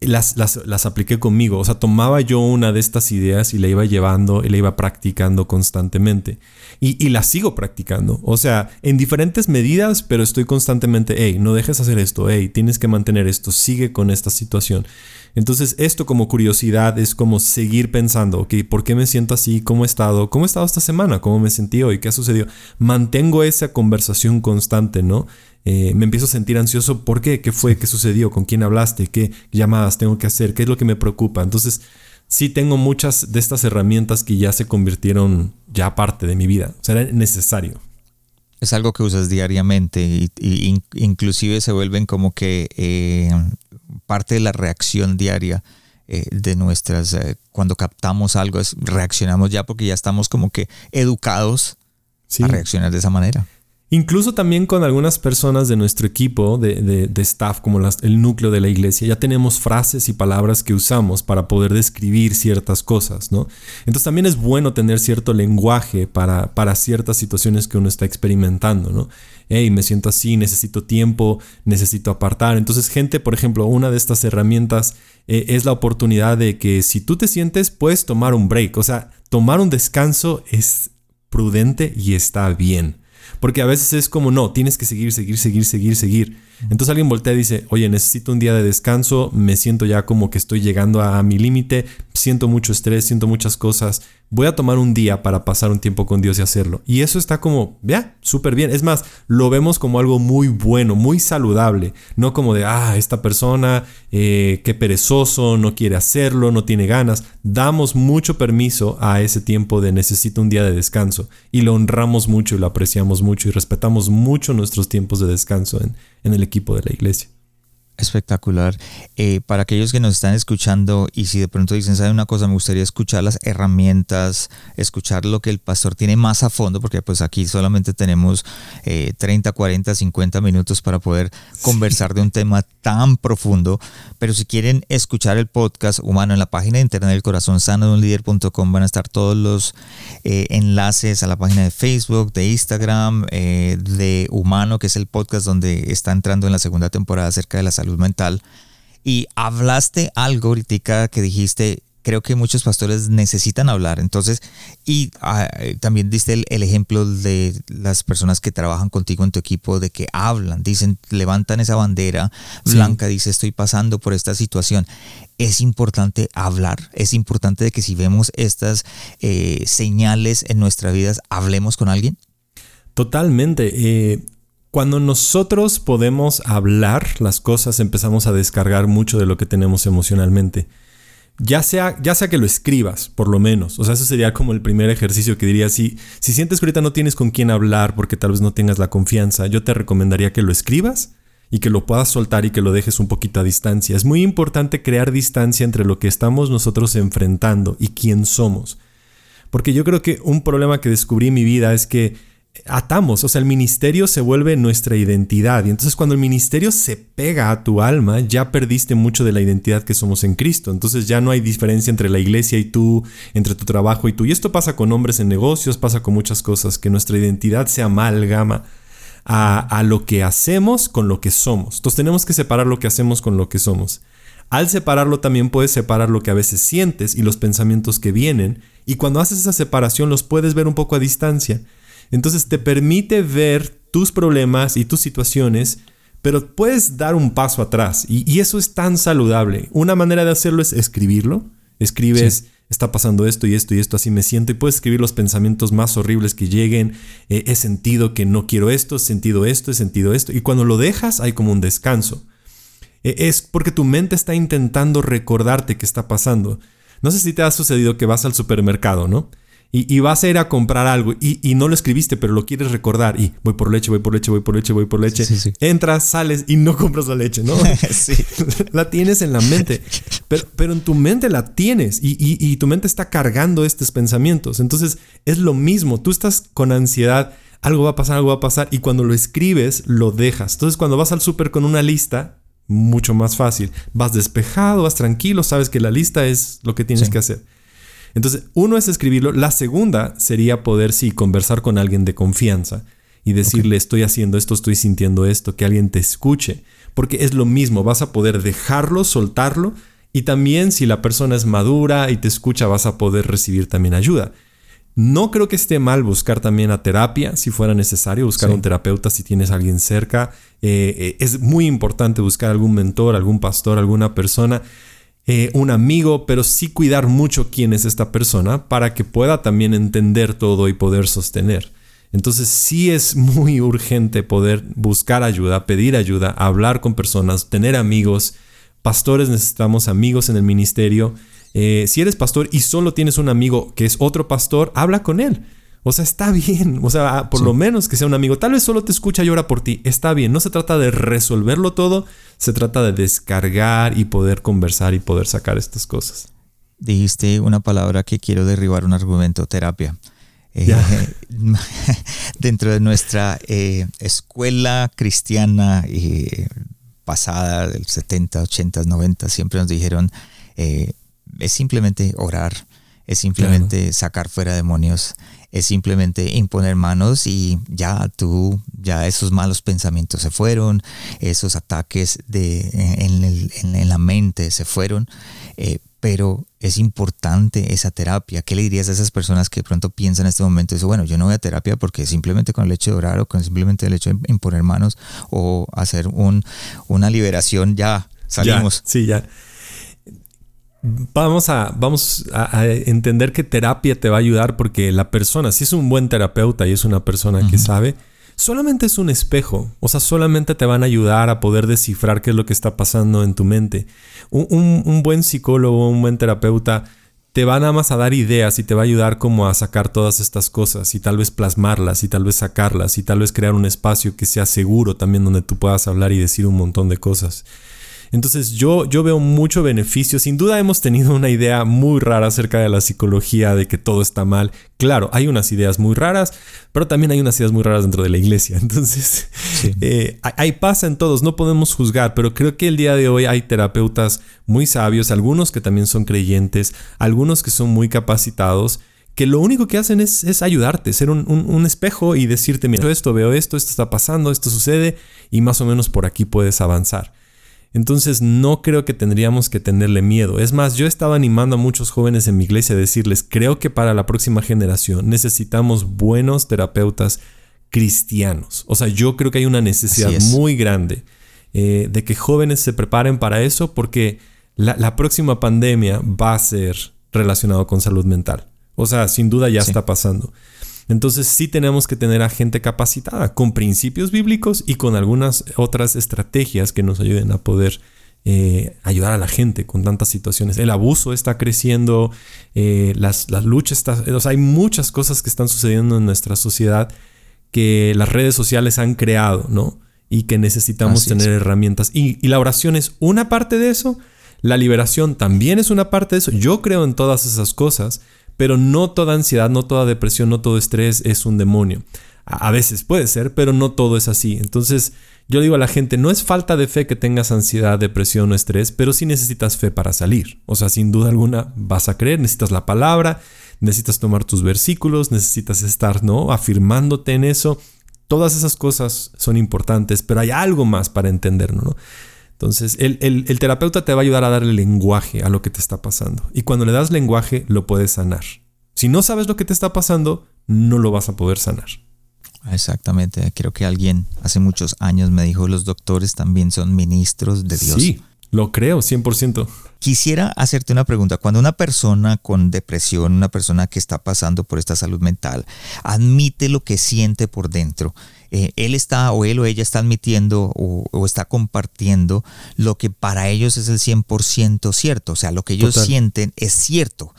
las, las, las, apliqué conmigo. O sea, tomaba yo una de estas ideas y la iba llevando y la iba practicando constantemente. Y, y la sigo practicando. O sea, en diferentes medidas, pero estoy constantemente, hey, no dejes hacer esto, hey, tienes que mantener esto, sigue con esta situación. Entonces, esto como curiosidad es como seguir pensando, ok, ¿por qué me siento así? ¿Cómo he estado? ¿Cómo he estado esta semana? ¿Cómo me sentí hoy? ¿Qué ha sucedido? Mantengo esa conversación constante, ¿no? Eh, me empiezo a sentir ansioso. ¿Por qué? ¿Qué fue? ¿Qué sucedió? ¿Con quién hablaste? ¿Qué llamadas tengo que hacer? ¿Qué es lo que me preocupa? Entonces, sí tengo muchas de estas herramientas que ya se convirtieron ya parte de mi vida. O sea, era necesario. Es algo que usas diariamente y, inclusive se vuelven como que eh, parte de la reacción diaria eh, de nuestras, eh, cuando captamos algo, es, reaccionamos ya porque ya estamos como que educados a reaccionar de esa manera. Incluso también con algunas personas de nuestro equipo de, staff, como el núcleo de la iglesia, ya tenemos frases y palabras que usamos para poder describir ciertas cosas, ¿no? Entonces también es bueno tener cierto lenguaje para, ciertas situaciones que uno está experimentando, ¿no? Hey, me siento así, necesito tiempo, necesito apartar. Entonces, gente, por ejemplo, una de estas herramientas eh, es la oportunidad de que si tú te sientes, puedes tomar un break. O sea, tomar un descanso es prudente y está bien. Porque a veces es como, no, tienes que seguir, seguir, seguir, seguir, seguir. Entonces alguien voltea y dice, oye, necesito un día de descanso, me siento ya como que estoy llegando a, mi límite, siento mucho estrés, siento muchas cosas, voy a tomar un día para pasar un tiempo con Dios y hacerlo. Y eso está como, ya, súper bien. Es más, lo vemos como algo muy bueno, muy saludable, no como de, ah, esta persona, eh, qué perezoso, no quiere hacerlo, no tiene ganas. Damos mucho permiso a ese tiempo de necesito un día de descanso y lo honramos mucho y lo apreciamos mucho y respetamos mucho nuestros tiempos de descanso en, en el equipo de la iglesia. Espectacular. Eh, para aquellos que nos están escuchando y si de pronto dicen, ¿sabe una cosa? Me gustaría escuchar las herramientas, escuchar lo que el pastor tiene más a fondo, porque pues aquí solamente tenemos 30, 40, 50 minutos para poder conversar de un tema tan profundo. Pero si quieren escuchar el podcast humano en la página de internet del corazón sano de un líder.com van a estar todos los eh, enlaces a la página de Facebook, de Instagram, eh, de Humano, que es el podcast donde está entrando en la segunda temporada acerca de la salud mental. Y hablaste algo ahorita que dijiste, creo que muchos pastores necesitan hablar. Entonces, y ah, también diste el, ejemplo de las personas que trabajan contigo en tu equipo, de que hablan, dicen, levantan esa bandera blanca, dice, estoy pasando por esta situación. Es importante hablar, es importante de que si vemos estas eh, señales en nuestras vidas, hablemos con alguien. Totalmente. Eh, cuando nosotros podemos hablar las cosas, empezamos a descargar mucho de lo que tenemos emocionalmente. Ya sea, ya sea que lo escribas, por lo menos. O sea, eso sería como el primer ejercicio que diría. Si, si sientes que ahorita no tienes con quién hablar porque tal vez no tengas la confianza, yo te recomendaría que lo escribas y que lo puedas soltar y que lo dejes un poquito a distancia. Es muy importante crear distancia entre lo que estamos nosotros enfrentando y quién somos. Porque yo creo que un problema que descubrí en mi vida es que atamos, o sea, el ministerio se vuelve nuestra identidad. Y entonces cuando el ministerio se pega a tu alma, ya perdiste mucho de la identidad que somos en Cristo. Entonces ya no hay diferencia entre la iglesia y tú, entre tu trabajo y tú. Y esto pasa con hombres en negocios, pasa con muchas cosas, que nuestra identidad se amalgama a, a lo que hacemos con lo que somos. Entonces tenemos que separar lo que hacemos con lo que somos. Al separarlo también puedes separar lo que a veces sientes y los pensamientos que vienen. Y cuando haces esa separación los puedes ver un poco a distancia. Entonces te permite ver tus problemas y tus situaciones, pero puedes dar un paso atrás y, eso es tan saludable. Una manera de hacerlo es escribirlo. Escribes, está pasando esto y esto y esto, así me siento y puedes escribir los pensamientos más horribles que lleguen. Eh, he sentido que no quiero esto, he sentido esto, he sentido esto. Y cuando lo dejas hay como un descanso. E, es porque tu mente está intentando recordarte qué está pasando. No sé si te ha sucedido que vas al supermercado, ¿no? Y, vas a ir a comprar algo y, no lo escribiste, pero lo quieres recordar y voy por leche, voy por leche, voy por leche, voy por leche. Entras, sales y no *laughs* compras la leche, ¿no? *laughs* sí. *laughs* la tienes en la mente, pero, pero en tu mente la tienes y, y tu mente está cargando estos pensamientos. Entonces es lo mismo, tú estás con ansiedad, algo va a pasar, algo va a pasar y cuando lo escribes lo dejas. Entonces cuando vas al súper con una lista, mucho más fácil. Vas despejado, vas tranquilo, sabes que la lista es lo que tienes que hacer. Entonces, uno es escribirlo. La segunda sería poder, sí, conversar con alguien de confianza y decirle, estoy haciendo esto, estoy sintiendo esto, que alguien te escuche. Porque es lo mismo, vas a poder dejarlo, soltarlo. Y también si la persona es madura y te escucha, vas a poder recibir también ayuda. No creo que esté mal buscar también a terapia, si fuera necesario, buscar a un terapeuta si tienes a alguien cerca. Eh, eh, es muy importante buscar algún mentor, algún pastor, alguna persona eh, un amigo, pero sí cuidar mucho quién es esta persona para que pueda también entender todo y poder sostener. Entonces sí es muy *laughs* urgente poder buscar ayuda, pedir ayuda, hablar con personas, tener amigos. Pastores necesitamos amigos en el ministerio. Eh, si eres pastor y solo tienes un amigo que es otro pastor, habla con él. O sea, está bien. O sea, por lo menos que sea un amigo. Tal vez solo te escucha y ora por ti. Está bien. No se trata de resolverlo todo. Se trata de descargar y poder conversar y poder sacar estas cosas. Dijiste una palabra que quiero derribar un argumento, terapia. Eh, *laughs* dentro de nuestra eh, escuela cristiana eh, pasada del 70, 80, 90, siempre nos dijeron, es simplemente orar, es simplemente sacar fuera demonios, es simplemente imponer manos y ya tú, ya esos malos pensamientos se fueron, esos ataques de, en, la mente se fueron, eh, pero es importante esa terapia. ¿Qué le dirías a esas personas que de pronto piensan en este momento? Dice, bueno, yo no voy a terapia porque simplemente con el hecho de orar o con simplemente el hecho de imponer manos o hacer un, una liberación, ya salimos. sí, ya vamos a, vamos a, entender que terapia te va a ayudar porque la persona, si es un buen terapeuta y es una persona que sabe, solamente es un espejo. O sea, solamente te van a ayudar a poder descifrar qué es lo que está pasando en tu mente. Un, buen psicólogo, un buen terapeuta te va nada más a dar ideas y te va a ayudar como a sacar todas estas cosas y tal vez plasmarlas y tal vez sacarlas y tal vez crear un espacio que sea seguro también donde tú puedas hablar y decir un montón de cosas. Entonces yo, yo veo mucho beneficio. Sin duda hemos tenido una idea muy rara acerca de la psicología, de que todo está mal. Claro, hay unas ideas muy raras, pero también hay unas ideas muy raras dentro de la iglesia. *laughs* Entonces, eh, ahí pasa en todos, no podemos juzgar, pero creo que el día de hoy hay terapeutas muy sabios, algunos que también son creyentes, algunos que son muy capacitados que lo único que hacen es, ayudarte, ser un, un, espejo y decirte, mira, esto, veo esto, esto está pasando, esto sucede y más o menos por aquí puedes avanzar. Entonces no creo que tendríamos que tenerle miedo. Es más, yo estaba animando a muchos jóvenes en mi iglesia a decirles, creo que para la próxima generación necesitamos buenos terapeutas cristianos. O sea, yo creo que hay una necesidad muy grande eh, de que jóvenes se preparen para eso porque la, próxima pandemia va a ser relacionado con salud mental. O sea, sin duda ya está pasando. Entonces sí tenemos que tener a gente capacitada con principios bíblicos y con algunas otras estrategias que nos ayuden a poder eh, ayudar a la gente con tantas situaciones. El abuso está creciendo, eh, las, luchas, o sea, hay muchas cosas que están sucediendo en nuestra sociedad que las redes sociales han creado, ¿no? Y que necesitamos tener herramientas. Y, y la oración es una parte de eso, la liberación también es una parte de eso. Yo creo en todas esas cosas, pero no toda ansiedad, no toda depresión, no todo estrés es un demonio. A veces puede ser, pero no todo es así. Entonces, yo digo a la gente, no es falta de fe que tengas ansiedad, depresión o estrés, pero sí necesitas fe para salir. O sea, sin duda alguna vas a creer, necesitas la palabra, necesitas tomar tus versículos, necesitas estar, ¿no? Afirmándote en eso. Todas esas cosas son importantes, pero hay algo más para entenderlo, ¿no? Entonces, el, terapeuta te va a ayudar a darle lenguaje a lo que te está pasando. Y cuando le das lenguaje, lo puedes sanar. Si no sabes lo que te está pasando, no lo vas a poder sanar. Exactamente. Creo que alguien hace muchos años me dijo, los doctores también son ministros de Dios. Sí, lo creo, 100%. Quisiera hacerte una pregunta. Cuando una persona con depresión, una persona que está pasando por esta salud mental, admite lo que siente por dentro, eh, él está o él o ella está admitiendo o, está compartiendo lo que para ellos es el 100% cierto, o sea, lo que ellos sienten es cierto.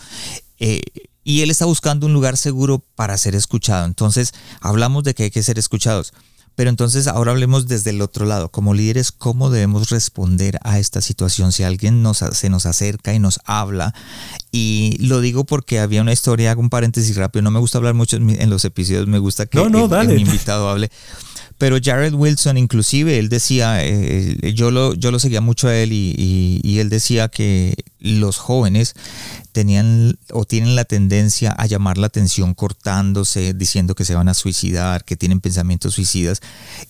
Eh, y él está buscando un lugar seguro para ser escuchado. Entonces, hablamos de que hay que ser escuchados. Pero entonces ahora hablemos desde el otro lado, como líderes, cómo debemos responder a esta situación si alguien nos, se nos acerca y nos habla. Y lo digo porque había una historia, hago un paréntesis rápido, no me gusta hablar mucho en, los episodios, me gusta que mi invitado hable. Pero Jared Wilson, inclusive, él decía, eh, yo, lo, yo lo seguía mucho a él y, y, él decía que los jóvenes tenían o tienen la tendencia a llamar la atención cortándose, diciendo que se van a suicidar, que tienen pensamientos suicidas.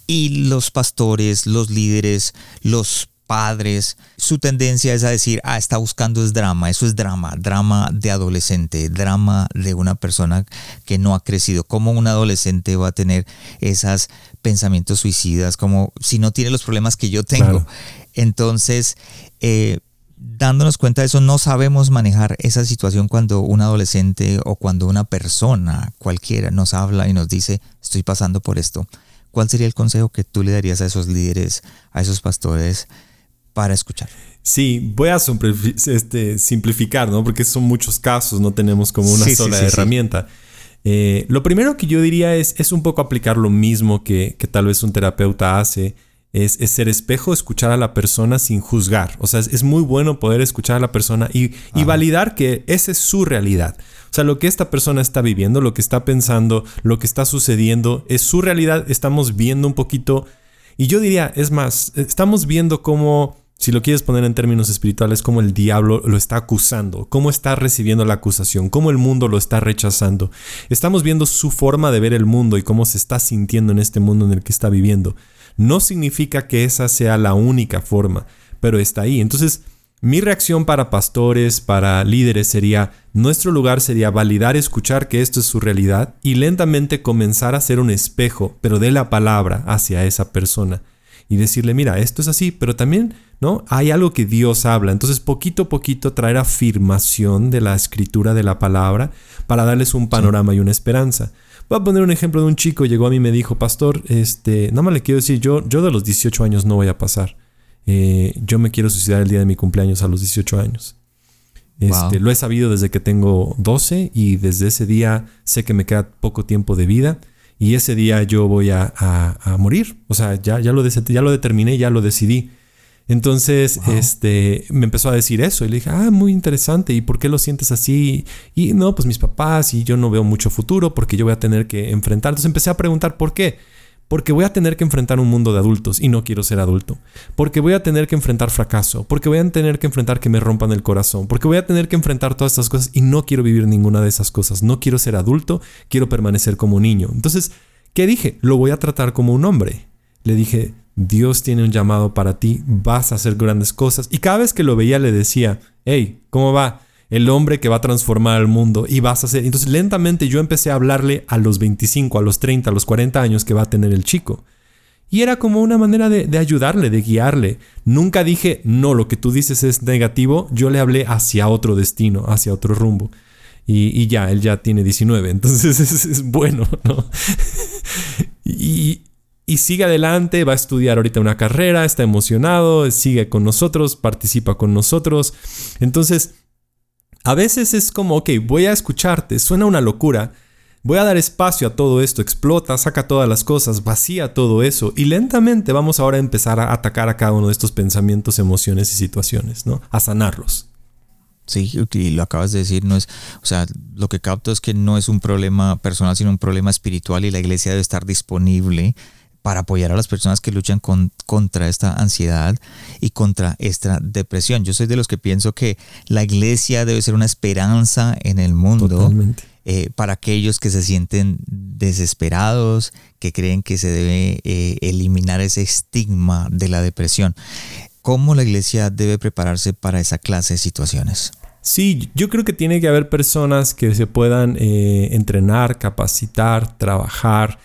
Y los pastores, los líderes, los padres, su tendencia es a decir, ah, está buscando es drama, eso es drama, drama de adolescente, drama de una persona que no ha crecido. ¿Cómo un adolescente va a tener esos pensamientos suicidas? Como si no tiene los problemas que yo tengo. Entonces, eh, dándonos cuenta de eso, no sabemos manejar esa situación cuando un adolescente o cuando una persona cualquiera nos habla y nos dice, estoy pasando por esto. ¿Cuál sería el consejo que tú le darías a esos líderes, a esos pastores? para escuchar. Sí, voy a este, simplificar, ¿no? Porque son muchos casos, no tenemos como una sola herramienta. Eh, lo primero que yo diría es, es un poco aplicar lo mismo que, que tal vez un terapeuta hace, es, ser espejo, escuchar a la persona sin juzgar. O sea, es, muy bueno poder escuchar a la persona y, y validar que esa es su realidad. O sea, lo que esta persona está viviendo, lo que está pensando, lo que está sucediendo, es su realidad. Estamos viendo un poquito, y yo diría, es más, estamos viendo cómo si lo quieres poner en términos espirituales, cómo el diablo lo está acusando, cómo está recibiendo la acusación, cómo el mundo lo está rechazando. Estamos viendo su forma de ver el mundo y cómo se está sintiendo en este mundo en el que está viviendo. No significa que esa sea la única forma, pero está ahí. Entonces, mi reacción para pastores, para líderes sería, nuestro lugar sería validar, escuchar que esto es su realidad y lentamente comenzar a ser un espejo, pero de la palabra hacia esa persona y decirle, mira, esto es así, pero también, ¿no? Hay algo que Dios habla. Entonces, poquito a poquito traer afirmación de la escritura de la palabra para darles un panorama y una esperanza. Voy a poner un ejemplo de un chico, llegó a mí y me dijo, pastor, este, nada más le quiero decir, yo, yo de los 18 años no voy a pasar. Eh, yo me quiero suicidar el día de mi cumpleaños a los 18 años. Este, Lo he sabido desde que tengo 12 y desde ese día sé que me queda poco tiempo de vida y ese día yo voy a, morir. O sea, ya, ya, lo ya lo determiné, ya lo decidí. Entonces, este, me empezó a decir eso y le dije, ah, muy interesante, ¿y por qué lo sientes así? Y no, pues mis papás y yo no veo mucho futuro porque yo voy a tener que enfrentar. Entonces empecé a preguntar por qué. Porque voy a tener que enfrentar un mundo de adultos y no quiero ser adulto. Porque voy a tener que enfrentar fracaso. Porque voy a tener que enfrentar que me rompan el corazón. Porque voy a tener que enfrentar todas estas cosas y no quiero vivir ninguna de esas cosas. No quiero ser adulto, quiero permanecer como niño. Entonces, ¿qué dije? Lo voy a tratar como un hombre. Le dije, Dios tiene un llamado para ti, vas a hacer grandes cosas. Y cada vez que lo veía le decía, hey, ¿cómo va? el hombre que va a transformar al mundo y vas a ser... Entonces lentamente yo empecé a hablarle a los 25, a los 30, a los 40 años que va a tener el chico. Y era como una manera de, ayudarle, de guiarle. Nunca dije, no, lo que tú dices es negativo, yo le hablé hacia otro destino, hacia otro rumbo. Y, ya, él ya tiene 19, entonces *laughs* es, bueno, ¿no? *laughs* y, y sigue adelante, va a estudiar ahorita una carrera, está emocionado, sigue con nosotros, participa con nosotros. Entonces, a veces es como, ok, voy a escucharte, suena una locura, voy a dar espacio a todo esto, explota, saca todas las cosas, vacía todo eso y lentamente vamos ahora a empezar a atacar a cada uno de estos pensamientos, emociones y situaciones, ¿no? A sanarlos. Sí, y lo acabas de decir, no es, o sea, lo que capto es que no es un problema personal, sino un problema espiritual y la iglesia debe estar disponible para apoyar a las personas que luchan con, contra esta ansiedad y contra esta depresión. Yo soy de los que pienso que la iglesia debe ser una esperanza en el mundo eh, para aquellos que se sienten desesperados, que creen que se debe eh, eliminar ese estigma de la depresión. ¿Cómo la iglesia debe prepararse para esa clase de situaciones? Sí, yo creo que tiene que haber personas que se puedan eh, entrenar, capacitar, trabajar,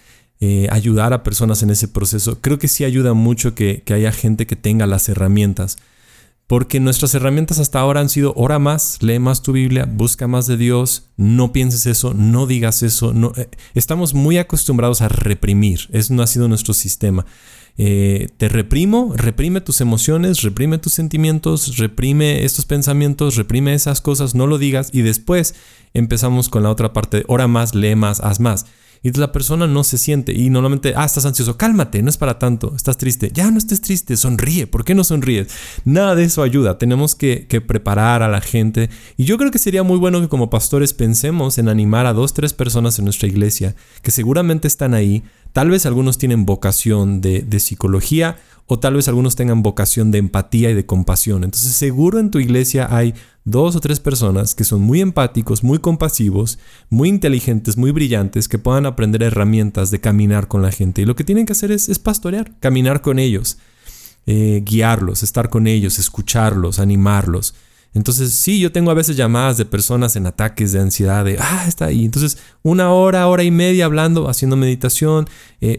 eh, ayudar a personas en ese proceso. Creo que sí ayuda mucho que, haya gente que tenga las herramientas. Porque nuestras herramientas hasta ahora han sido ora más, lee más tu Biblia, busca más de Dios, no pienses eso, no digas eso. No, eh, estamos muy acostumbrados a reprimir, eso no ha sido nuestro sistema. eh, te reprimo, reprime tus emociones, reprime tus sentimientos, reprime estos pensamientos, reprime esas cosas, no lo digas y después empezamos con la otra parte, ora más, lee más, haz más. Y la persona no se siente y normalmente, ah, estás ansioso, cálmate, no es para tanto, estás triste, ya no estés triste, sonríe, ¿por qué no sonríes? Nada de eso ayuda, tenemos que, que preparar a la gente y yo creo que sería muy bueno que como pastores pensemos en animar a dos, tres personas en nuestra iglesia que seguramente están ahí, tal vez algunos tienen vocación de, de psicología o tal vez algunos tengan vocación de empatía y de compasión. Entonces seguro en tu iglesia hay dos o tres personas que son muy empáticos, muy compasivos, muy inteligentes, muy brillantes, que puedan aprender herramientas de caminar con la gente. Y lo que tienen que hacer es, pastorear, caminar con ellos, eh, guiarlos, estar con ellos, escucharlos, animarlos. Entonces, sí, yo tengo a veces llamadas de personas en ataques de ansiedad, de, ah, está ahí. Entonces, una hora, hora y media hablando, haciendo meditación, eh,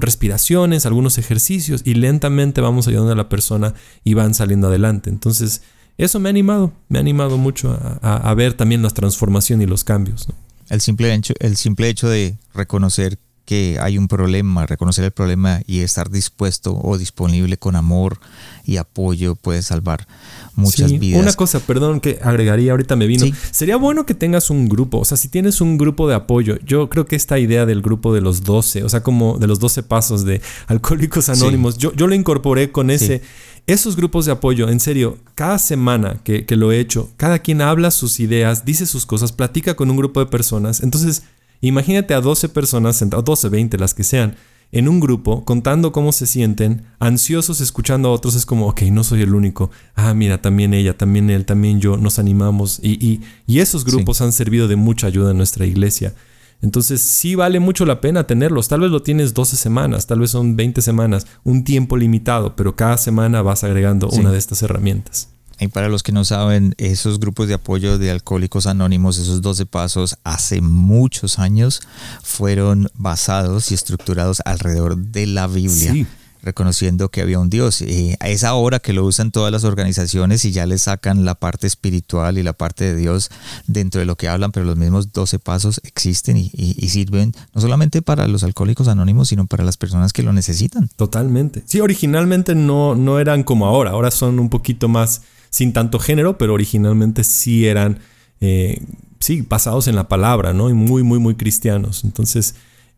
respiraciones, algunos ejercicios, y lentamente vamos ayudando a la persona y van saliendo adelante. Entonces, eso me ha animado, me ha animado mucho a, ver también la transformación y los cambios. El, simple hecho, el simple hecho de reconocer que hay un problema, reconocer el problema y estar dispuesto o disponible con amor y apoyo puede salvar muchas vidas. Una cosa, perdón, que agregaría, ahorita me vino. Sería bueno que tengas un grupo, o sea, si tienes un grupo de apoyo, yo creo que esta idea del grupo de los 12, o sea, como de los 12 pasos de *laughs* Alcohólicos Anónimos, yo, yo lo incorporé con ese esos grupos de apoyo, en serio, cada semana que, lo he hecho, cada quien habla sus ideas, dice sus cosas, platica con un grupo de personas. Entonces, imagínate a 12 personas, o 12, 20, las que sean, en un grupo, contando cómo se sienten, ansiosos escuchando a otros, es como, ok, no soy el único. Ah, mira, también ella, también él, también yo, nos animamos. Y, y, esos grupos han servido de mucha ayuda en nuestra iglesia. Entonces sí vale mucho la pena tenerlos. Tal vez lo tienes 12 semanas, tal vez son 20 semanas, un tiempo limitado, pero cada semana vas agregando una de estas herramientas. Y para los que no saben, esos grupos de apoyo de alcohólicos anónimos, esos 12 pasos, hace muchos años fueron basados y estructurados alrededor de la Biblia. Sí reconociendo que había un Dios. Y es ahora que lo usan todas las organizaciones y ya le sacan la parte espiritual y la parte de Dios dentro de lo que hablan, pero los mismos 12 pasos existen y, sirven no solamente para los alcohólicos anónimos, sino para las personas que lo necesitan. Totalmente. Sí, originalmente no, no eran como ahora, ahora son un poquito más sin tanto género, pero originalmente sí eran, eh, sí, basados en la palabra, ¿no? Y muy, muy, muy cristianos. Entonces,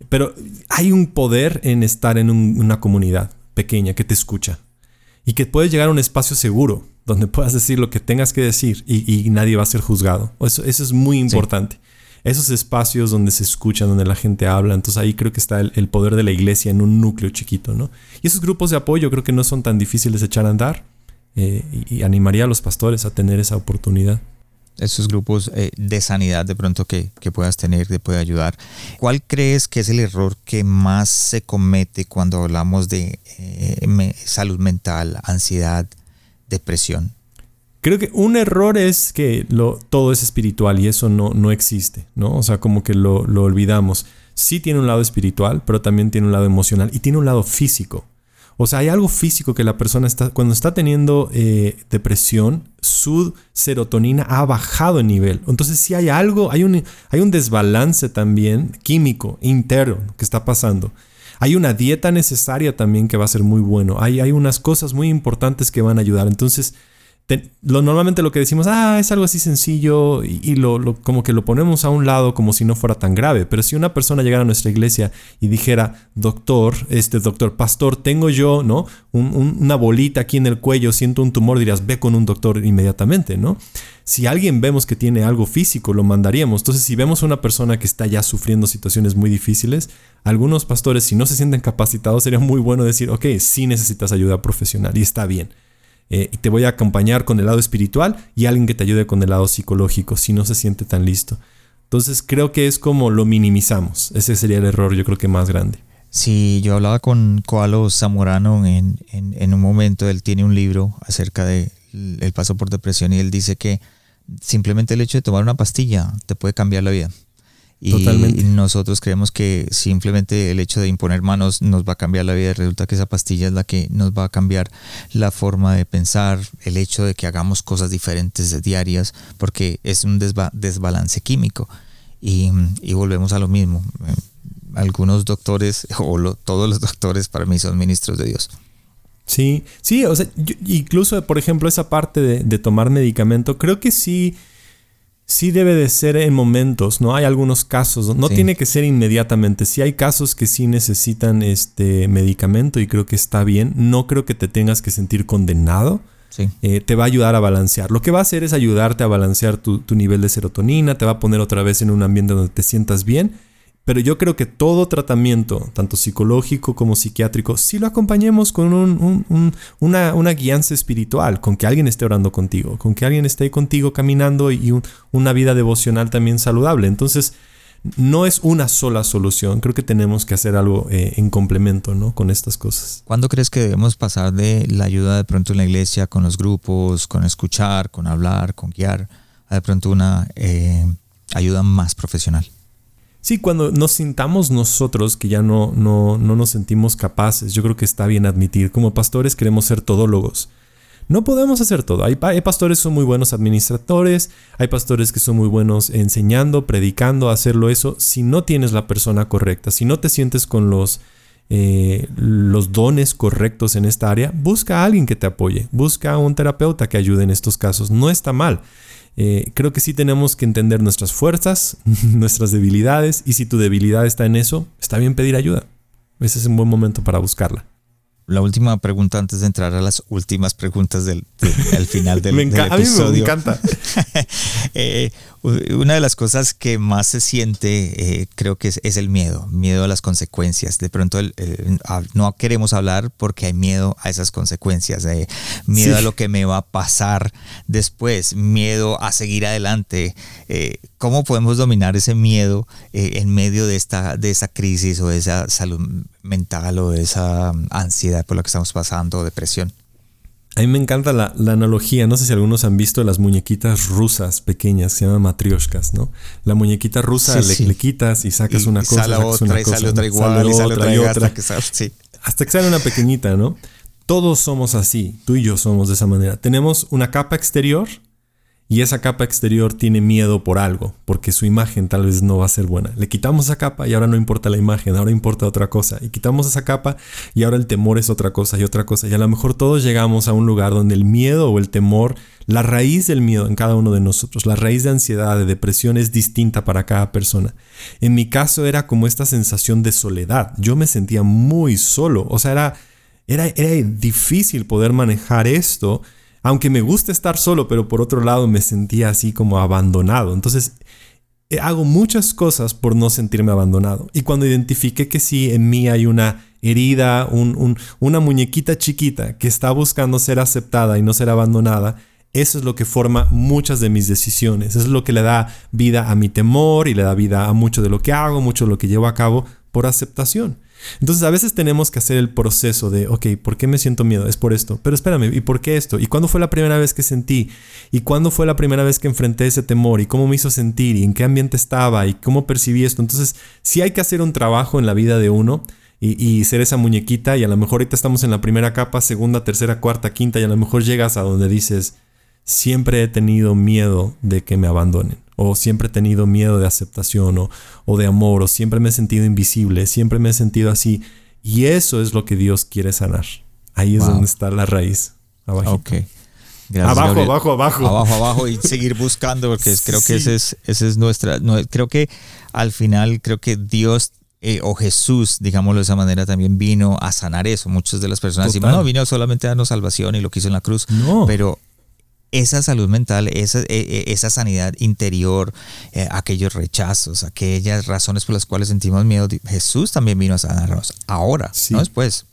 pero hay un poder en estar en una comunidad pequeña que te escucha y que puedes llegar a un espacio seguro donde puedas decir lo que tengas que decir y, nadie va a ser juzgado. Eso, es muy importante. Esos espacios donde se escucha, donde la gente habla, entonces ahí creo que está el, poder de la iglesia en un núcleo chiquito, ¿no? Y esos grupos de apoyo creo que no son tan difíciles de echar a andar eh, y animaría a los pastores a tener esa oportunidad esos grupos eh, de sanidad de pronto que, puedas tener, te puede ayudar. ¿Cuál crees que es el error que más se comete cuando hablamos de eh, salud mental, ansiedad, depresión? Creo que un error es que lo, todo es espiritual y eso no, no existe, ¿no? O sea, como que lo, lo olvidamos. Sí tiene un lado espiritual, pero también tiene un lado emocional y tiene un lado físico. O sea, hay algo físico que la persona está, cuando está teniendo eh, depresión, su serotonina ha bajado en nivel. Entonces, si hay algo, hay un, hay un desbalance también químico interno que está pasando. Hay una dieta necesaria también que va a ser muy bueno. Hay, hay unas cosas muy importantes que van a ayudar. Entonces, normalmente lo que decimos, ah, es algo así sencillo y, lo, como que lo ponemos a un lado como si no fuera tan grave. Pero si una persona llegara a nuestra iglesia y dijera, doctor, este doctor, pastor, tengo yo, ¿no? una bolita aquí en el cuello, siento un tumor, dirías, ve con un doctor inmediatamente, ¿no? Si alguien vemos que tiene algo físico, lo mandaríamos. Entonces, si vemos a una persona que está ya sufriendo situaciones muy difíciles, algunos pastores, si no se sienten capacitados, sería muy bueno decir, ok, sí necesitas ayuda profesional y está bien eh, y te voy a acompañar con el lado espiritual y alguien que te ayude con el lado psicológico si no se siente tan listo. Entonces creo que es como lo minimizamos. Ese sería el error yo creo que más grande. Sí, yo hablaba con Koalo Zamorano en, en, un momento, él tiene un libro acerca de el paso por depresión y él dice que simplemente el hecho de tomar una pastilla te puede cambiar la vida. Y nosotros creemos que simplemente el hecho de imponer manos nos va a cambiar la vida. Resulta que esa pastilla es la que nos va a cambiar la forma de pensar, el hecho de que hagamos cosas diferentes diarias, porque es un desbalance químico. Y, volvemos a lo mismo. algunos doctores *laughs* o todos los doctores para mí son ministros de Dios. Sí, sí, o sea, incluso por ejemplo esa parte de, tomar medicamento, creo que sí, sí debe de ser en momentos, ¿no? Hay algunos casos, no tiene que ser inmediatamente, sí hay casos que sí necesitan este medicamento y creo que está bien, no creo que te tengas que sentir condenado. Eh, te va a ayudar a balancear. Lo que va a hacer es ayudarte a balancear tu, tu nivel de serotonina, te va a poner otra vez en un ambiente donde te sientas bien pero yo creo que todo tratamiento, tanto psicológico como psiquiátrico, si lo acompañemos con una, una, guianza espiritual, con que alguien esté orando contigo, con que alguien esté contigo caminando y una vida devocional también saludable. Entonces, no es una sola solución. Creo que tenemos que hacer algo eh, en complemento ¿no? con estas cosas. ¿Cuándo crees que debemos pasar de la ayuda de pronto en la iglesia, con los grupos, con escuchar, con hablar, con guiar, a de pronto una eh, ayuda más profesional? Sí, cuando nos sintamos nosotros que ya no, no, no nos sentimos capaces, yo creo que está bien admitir, como pastores queremos ser todólogos. No podemos hacer todo. Hay, pastores que son muy buenos administradores, hay pastores que son muy buenos enseñando, predicando, hacerlo eso. Si no tienes la persona correcta, si no te sientes con los, eh, los dones correctos en esta área, busca a alguien que te apoye, busca a un terapeuta que ayude en estos casos. No está mal. Eh, creo que sí tenemos que entender nuestras fuerzas, *laughs* nuestras debilidades, y si tu debilidad está en eso, está bien pedir ayuda. Ese es un buen momento para buscarla. La última pregunta antes de entrar a las últimas preguntas del, final *laughs* del, episodio. A mí me encanta. *laughs* Eh, una de las cosas que más se siente, eh, creo que es, el miedo, miedo a las consecuencias. De pronto no queremos hablar porque hay miedo a esas consecuencias, eh, miedo a lo que me va a pasar después, miedo a seguir adelante. Eh, ¿Cómo podemos dominar ese miedo en medio de esta, de esa crisis o de esa salud mental o de esa ansiedad por la que estamos pasando, depresión? A mí me encanta la, analogía, no sé si algunos han visto las muñequitas rusas pequeñas, se llaman matrioshkas, ¿no? La muñequita rusa le, quitas y sacas una cosa, sale otra, y sale otra igual, y sale otra, y otra. Hasta que, sale, hasta que sale una pequeñita, ¿no? Todos somos así, tú y yo somos de esa manera. Tenemos una capa exterior y esa capa exterior tiene miedo por algo, porque su imagen tal vez no va a ser buena. Le quitamos esa capa y ahora no importa la imagen, ahora importa otra cosa. Y quitamos esa capa y ahora el temor es otra cosa y otra cosa. Y a lo mejor todos llegamos a un lugar donde el miedo o el temor, la raíz del miedo en cada uno de nosotros, la raíz de ansiedad, de depresión es distinta para cada persona. En mi caso era como esta sensación de soledad. Yo me sentía muy solo. O sea, era, era, era difícil poder manejar esto aunque me gusta estar solo, pero por otro lado me sentía así como abandonado. Entonces, eh, hago muchas cosas por no sentirme abandonado. Y cuando identifiqué que sí, en mí hay una herida, una muñequita chiquita que está buscando ser aceptada y no ser abandonada, eso es lo que forma muchas de mis decisiones. Es lo que le da vida a mi temor y le da vida a mucho de lo que hago, mucho de lo que llevo a cabo por aceptación. Entonces a veces tenemos que hacer el proceso de, ok, ¿por qué me siento miedo? Es por esto. Pero espérame, ¿y por qué esto? ¿Y cuándo fue la primera vez que sentí? ¿Y cuándo fue la primera vez que enfrenté ese temor? ¿Y cómo me hizo sentir? ¿Y en qué ambiente estaba? ¿Y cómo percibí esto? Entonces sí hay que hacer un trabajo en la vida de uno. Y, y, ser esa muñequita y a lo mejor ahorita estamos en la primera capa, segunda, tercera, cuarta, quinta y a lo mejor llegas a donde dices, siempre he tenido miedo de que me abandonen o siempre he tenido miedo de aceptación o, o, de amor, o siempre me he sentido invisible, siempre me he sentido así. Y eso es lo que Dios quiere sanar. Ahí es donde está la raíz. Abajo. abajo, abajo, abajo. Abajo, abajo y *laughs* seguir buscando, porque creo que esa es, ese es nuestra. creo que al final, creo que Dios eh, o Jesús, digámoslo de esa manera, también vino a sanar eso. Muchas de las personas dicen, no, vino solamente a darnos salvación y lo que hizo en la cruz. No. Pero esa salud mental, esa, e, e, esa sanidad interior, eh, aquellos rechazos, aquellas razones por las cuales sentimos miedo, Jesús también vino a sanarnos ahora, no después.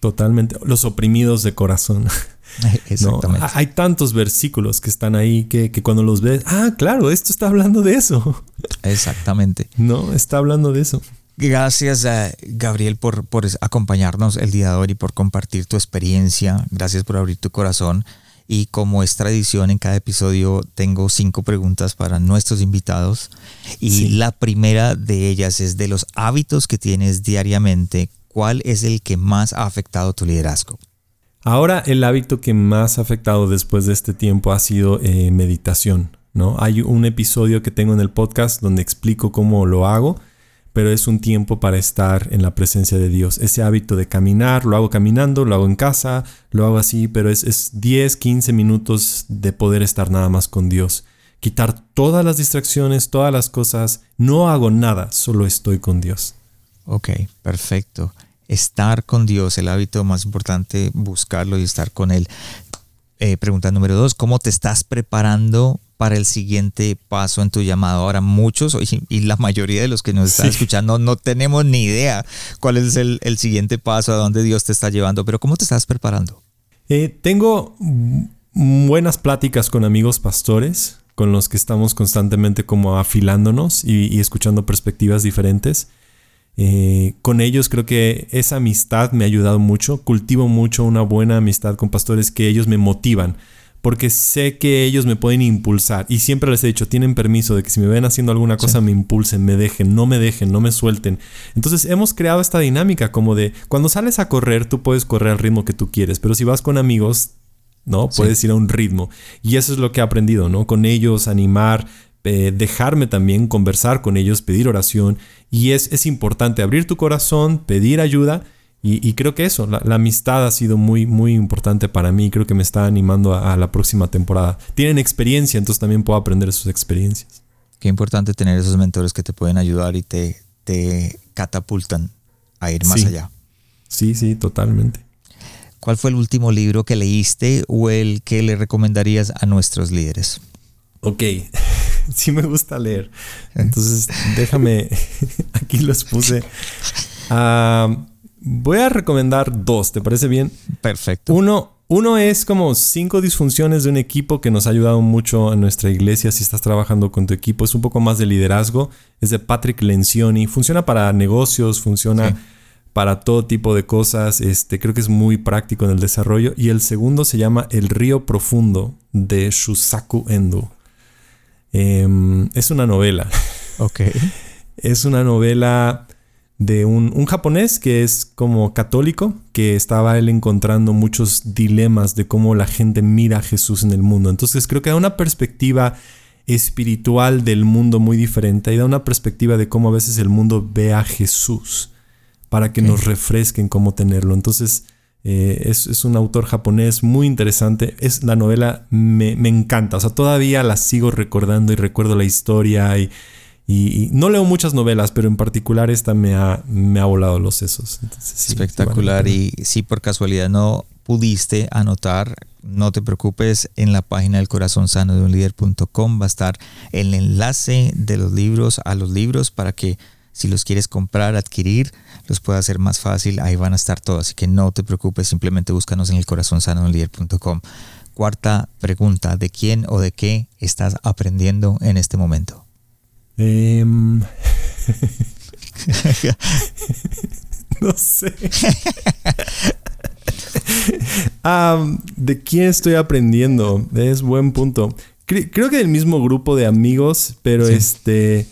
Totalmente, los oprimidos de corazón. *laughs* *laughs* Exactamente. Hay tantos versículos que están ahí que, cuando los ves, ah, claro, esto está hablando de eso. *laughs* Exactamente. No, está hablando de eso. Gracias, Gabriel, por, por acompañarnos el día de hoy y por compartir tu experiencia. Gracias por abrir tu corazón. Y como es tradición, en cada episodio tengo cinco preguntas para nuestros invitados. Y la primera de ellas es de los hábitos que tienes diariamente, ¿cuál es el que más ha afectado tu liderazgo? Ahora el hábito que más ha afectado después de este tiempo ha sido eh, meditación. ¿no? Hay un episodio que tengo en el podcast donde explico cómo lo hago, pero es un tiempo para estar en la presencia de Dios. Ese hábito de caminar, lo hago caminando, lo hago en casa, lo hago así, pero es, es 10, 15 minutos de poder estar nada más con Dios. Quitar todas las distracciones, todas las cosas, no hago nada, solo estoy con Dios. Ok, perfecto. Estar con Dios, el hábito más importante, buscarlo y estar con Él. Eh, pregunta número dos, ¿cómo te estás preparando para el siguiente paso en tu llamado. Ahora muchos y, la mayoría de los que nos están escuchando no tenemos ni idea cuál es el, siguiente paso, a dónde Dios te está llevando, pero ¿cómo te estás preparando? Eh, tengo buenas pláticas con amigos pastores, con los que estamos constantemente como afilándonos y, escuchando perspectivas diferentes. Eh, con ellos creo que esa amistad me ha ayudado mucho. Cultivo mucho una buena amistad con pastores que ellos me motivan porque sé que ellos me pueden impulsar. Y siempre les he dicho, tienen permiso de que si me ven haciendo alguna cosa me impulsen, me dejen, no me dejen, no me suelten. Entonces hemos creado esta dinámica como de, cuando sales a correr, tú puedes correr al ritmo que tú quieres, pero si vas con amigos, ¿no? Puedes ir a un ritmo. Y eso es lo que he aprendido, ¿no? Con ellos, animar, eh, dejarme también conversar con ellos, pedir oración. Y es, es importante abrir tu corazón, pedir ayuda y, creo que eso, la, amistad ha sido muy, muy importante para mí. Creo que me está animando a, la próxima temporada. Tienen experiencia, entonces también puedo aprender de sus experiencias. Qué importante tener esos mentores que te pueden ayudar y te, te catapultan a ir más allá. Sí, sí, totalmente. ¿Cuál fue el último libro que leíste o el que le recomendarías a nuestros líderes? Ok, *laughs* sí me gusta leer. Entonces, déjame, *laughs* aquí los puse. Ah, Voy a recomendar dos, ¿te parece bien? Perfecto. Uno, uno es como cinco disfunciones de un equipo que nos ha ayudado mucho en nuestra iglesia si estás trabajando con tu equipo. Es un poco más de liderazgo. Es de Patrick Lencioni. Funciona para negocios, funciona para todo tipo de cosas. Este, creo que es muy práctico en el desarrollo. Y el segundo se llama El río profundo de Shusaku Endo. Em, es una novela. Ok. *laughs* es una novela de un, japonés que es como católico, que estaba él encontrando muchos dilemas de cómo la gente mira a Jesús en el mundo. Entonces creo que da una perspectiva espiritual del mundo muy diferente y da una perspectiva de cómo a veces el mundo ve a Jesús para que nos refresquen cómo tenerlo. Entonces eh, es, un autor japonés muy interesante. Es, la novela me, me encanta. O sea, todavía la sigo recordando y recuerdo la historia y y, no leo muchas novelas, pero en particular esta me ha, me ha volado los sesos. Espectacular. y si por casualidad no pudiste anotar, no te preocupes, en la página del corazón sano de un líder.com va a estar el enlace de los libros a los libros para que si los quieres comprar, adquirir, los pueda hacer más fácil. Ahí van a estar todos. Así que no te preocupes, simplemente búscanos en el corazón sano de un líder.com. Cuarta pregunta, ¿de quién o de qué estás aprendiendo en este momento? Em, *laughs* no sé. ¿De quién estoy aprendiendo? Es buen punto. creo que del mismo grupo de amigos, pero este.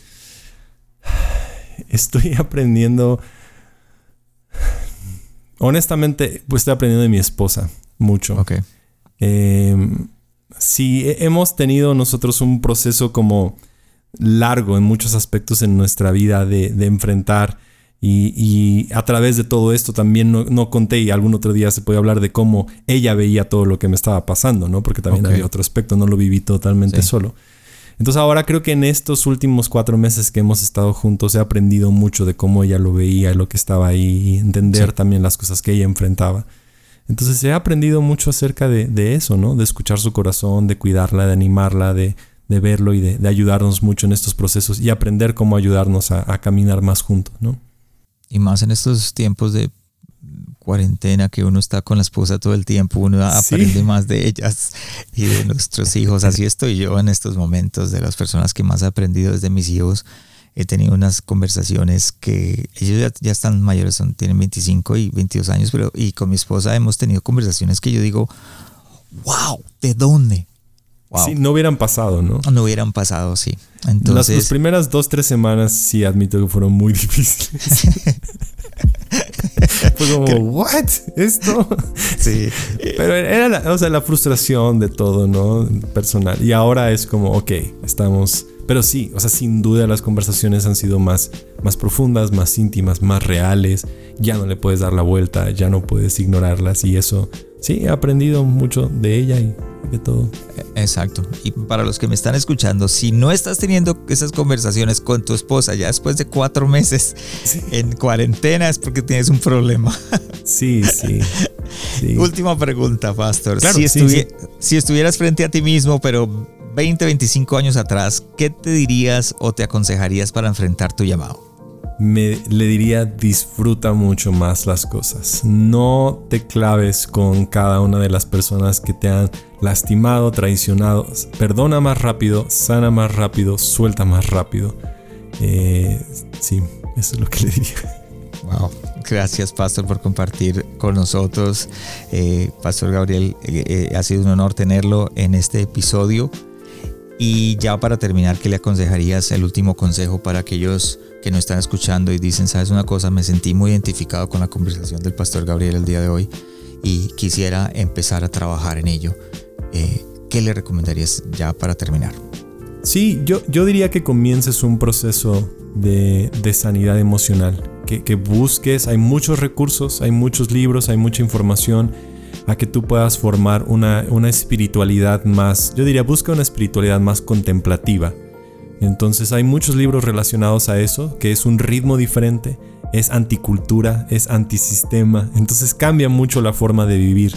Estoy *laughs* aprendiendo. Honestamente, pues estoy aprendiendo de mi esposa mucho. Ok. Sí, hemos tenido nosotros un proceso como largo en muchos aspectos en nuestra vida de, enfrentar. Y, a través de todo esto también no, conté y algún otro día se puede hablar de cómo ella veía todo lo que me estaba pasando, ¿no? Porque también había otro aspecto, no lo viví totalmente solo. Entonces ahora creo que en estos últimos cuatro meses que hemos estado juntos he aprendido mucho de cómo ella lo veía, lo que estaba ahí, y entender también las cosas que ella enfrentaba. Entonces he aprendido mucho acerca de, de eso, ¿no? De escuchar su corazón, de cuidarla, de animarla, de, de verlo y de, ayudarnos mucho en estos procesos y aprender cómo ayudarnos a, caminar más juntos, ¿no? Y más en estos tiempos de cuarentena que uno está con la esposa todo el tiempo, uno aprende más de ellas *laughs* y de nuestros hijos. Así estoy yo en estos momentos, de las personas que más he aprendido desde mis hijos. He tenido unas conversaciones que ellos ya, están mayores, son, tienen 25 y 22 años, pero y con mi esposa hemos tenido conversaciones que yo digo, wow, ¿de dónde? Sí, no hubieran pasado, ¿no? No hubieran pasado, sí. Entonces, las, primeras dos, tres semanas sí admito que fueron muy *laughs* difíciles. *laughs* Fue como, ¿what? ¿Esto? Sí. Pero era la, o sea, la frustración de todo, ¿no? Personal. Y ahora es como, ok, estamos pero sí, o sea, sin duda las conversaciones han sido más, más profundas, más íntimas, más reales. Ya no le puedes dar la vuelta, ya no puedes ignorarlas y eso, sí, he aprendido mucho de ella y de todo. Exacto. Y para los que me están escuchando, si no estás teniendo esas conversaciones con tu esposa ya después de cuatro meses en cuarentena es porque tienes un problema. Sí, sí. *laughs* Última pregunta, Pastor. si, si estuvieras frente a ti mismo, pero 20, 25 años atrás, ¿qué te dirías o te aconsejarías para enfrentar tu llamado? Me le diría disfruta mucho más las cosas. No te claves con cada una de las personas que te han lastimado, traicionado. Perdona más rápido, sana más rápido, suelta más rápido. Eh, sí, eso es lo que le diría. Wow. Gracias, Pastor, por compartir con nosotros. Eh, Pastor Gabriel, eh, ha sido un honor tenerlo en este episodio. Y ya para terminar, ¿qué le aconsejarías el último consejo para aquellos que no están escuchando y dicen, sabes una cosa, me sentí muy identificado con la conversación del pastor Gabriel el día de hoy y quisiera empezar a trabajar en ello? Eh, ¿Qué le recomendarías ya para terminar? Sí, yo, yo diría que comiences un proceso de, de sanidad emocional, que, que busques, hay muchos recursos, hay muchos libros, hay mucha información a que tú puedas formar una, espiritualidad más, yo diría, busca una espiritualidad más contemplativa. Entonces hay muchos libros relacionados a eso, que es un ritmo diferente, es anticultura, es antisistema, entonces cambia mucho la forma de vivir.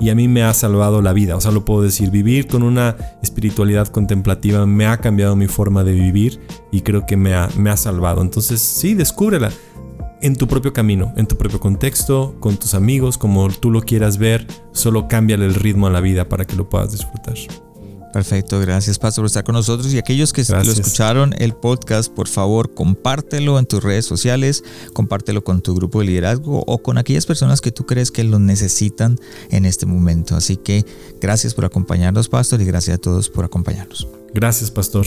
Y a mí me ha salvado la vida, o sea, lo puedo decir, vivir con una espiritualidad contemplativa me ha cambiado mi forma de vivir y creo que me ha, me ha salvado, entonces sí, descúbrela en tu propio camino, en tu propio contexto, con tus amigos, como tú lo quieras ver, solo cámbiale el ritmo a la vida para que lo puedas disfrutar. Perfecto, gracias Pastor por estar con nosotros y aquellos que lo escucharon el podcast, por favor compártelo en tus redes sociales, compártelo con tu grupo de liderazgo o con aquellas personas que tú crees que lo necesitan en este momento. Así que gracias por acompañarnos Pastor y gracias a todos por acompañarnos. Gracias Pastor.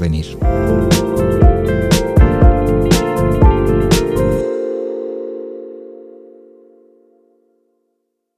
venir.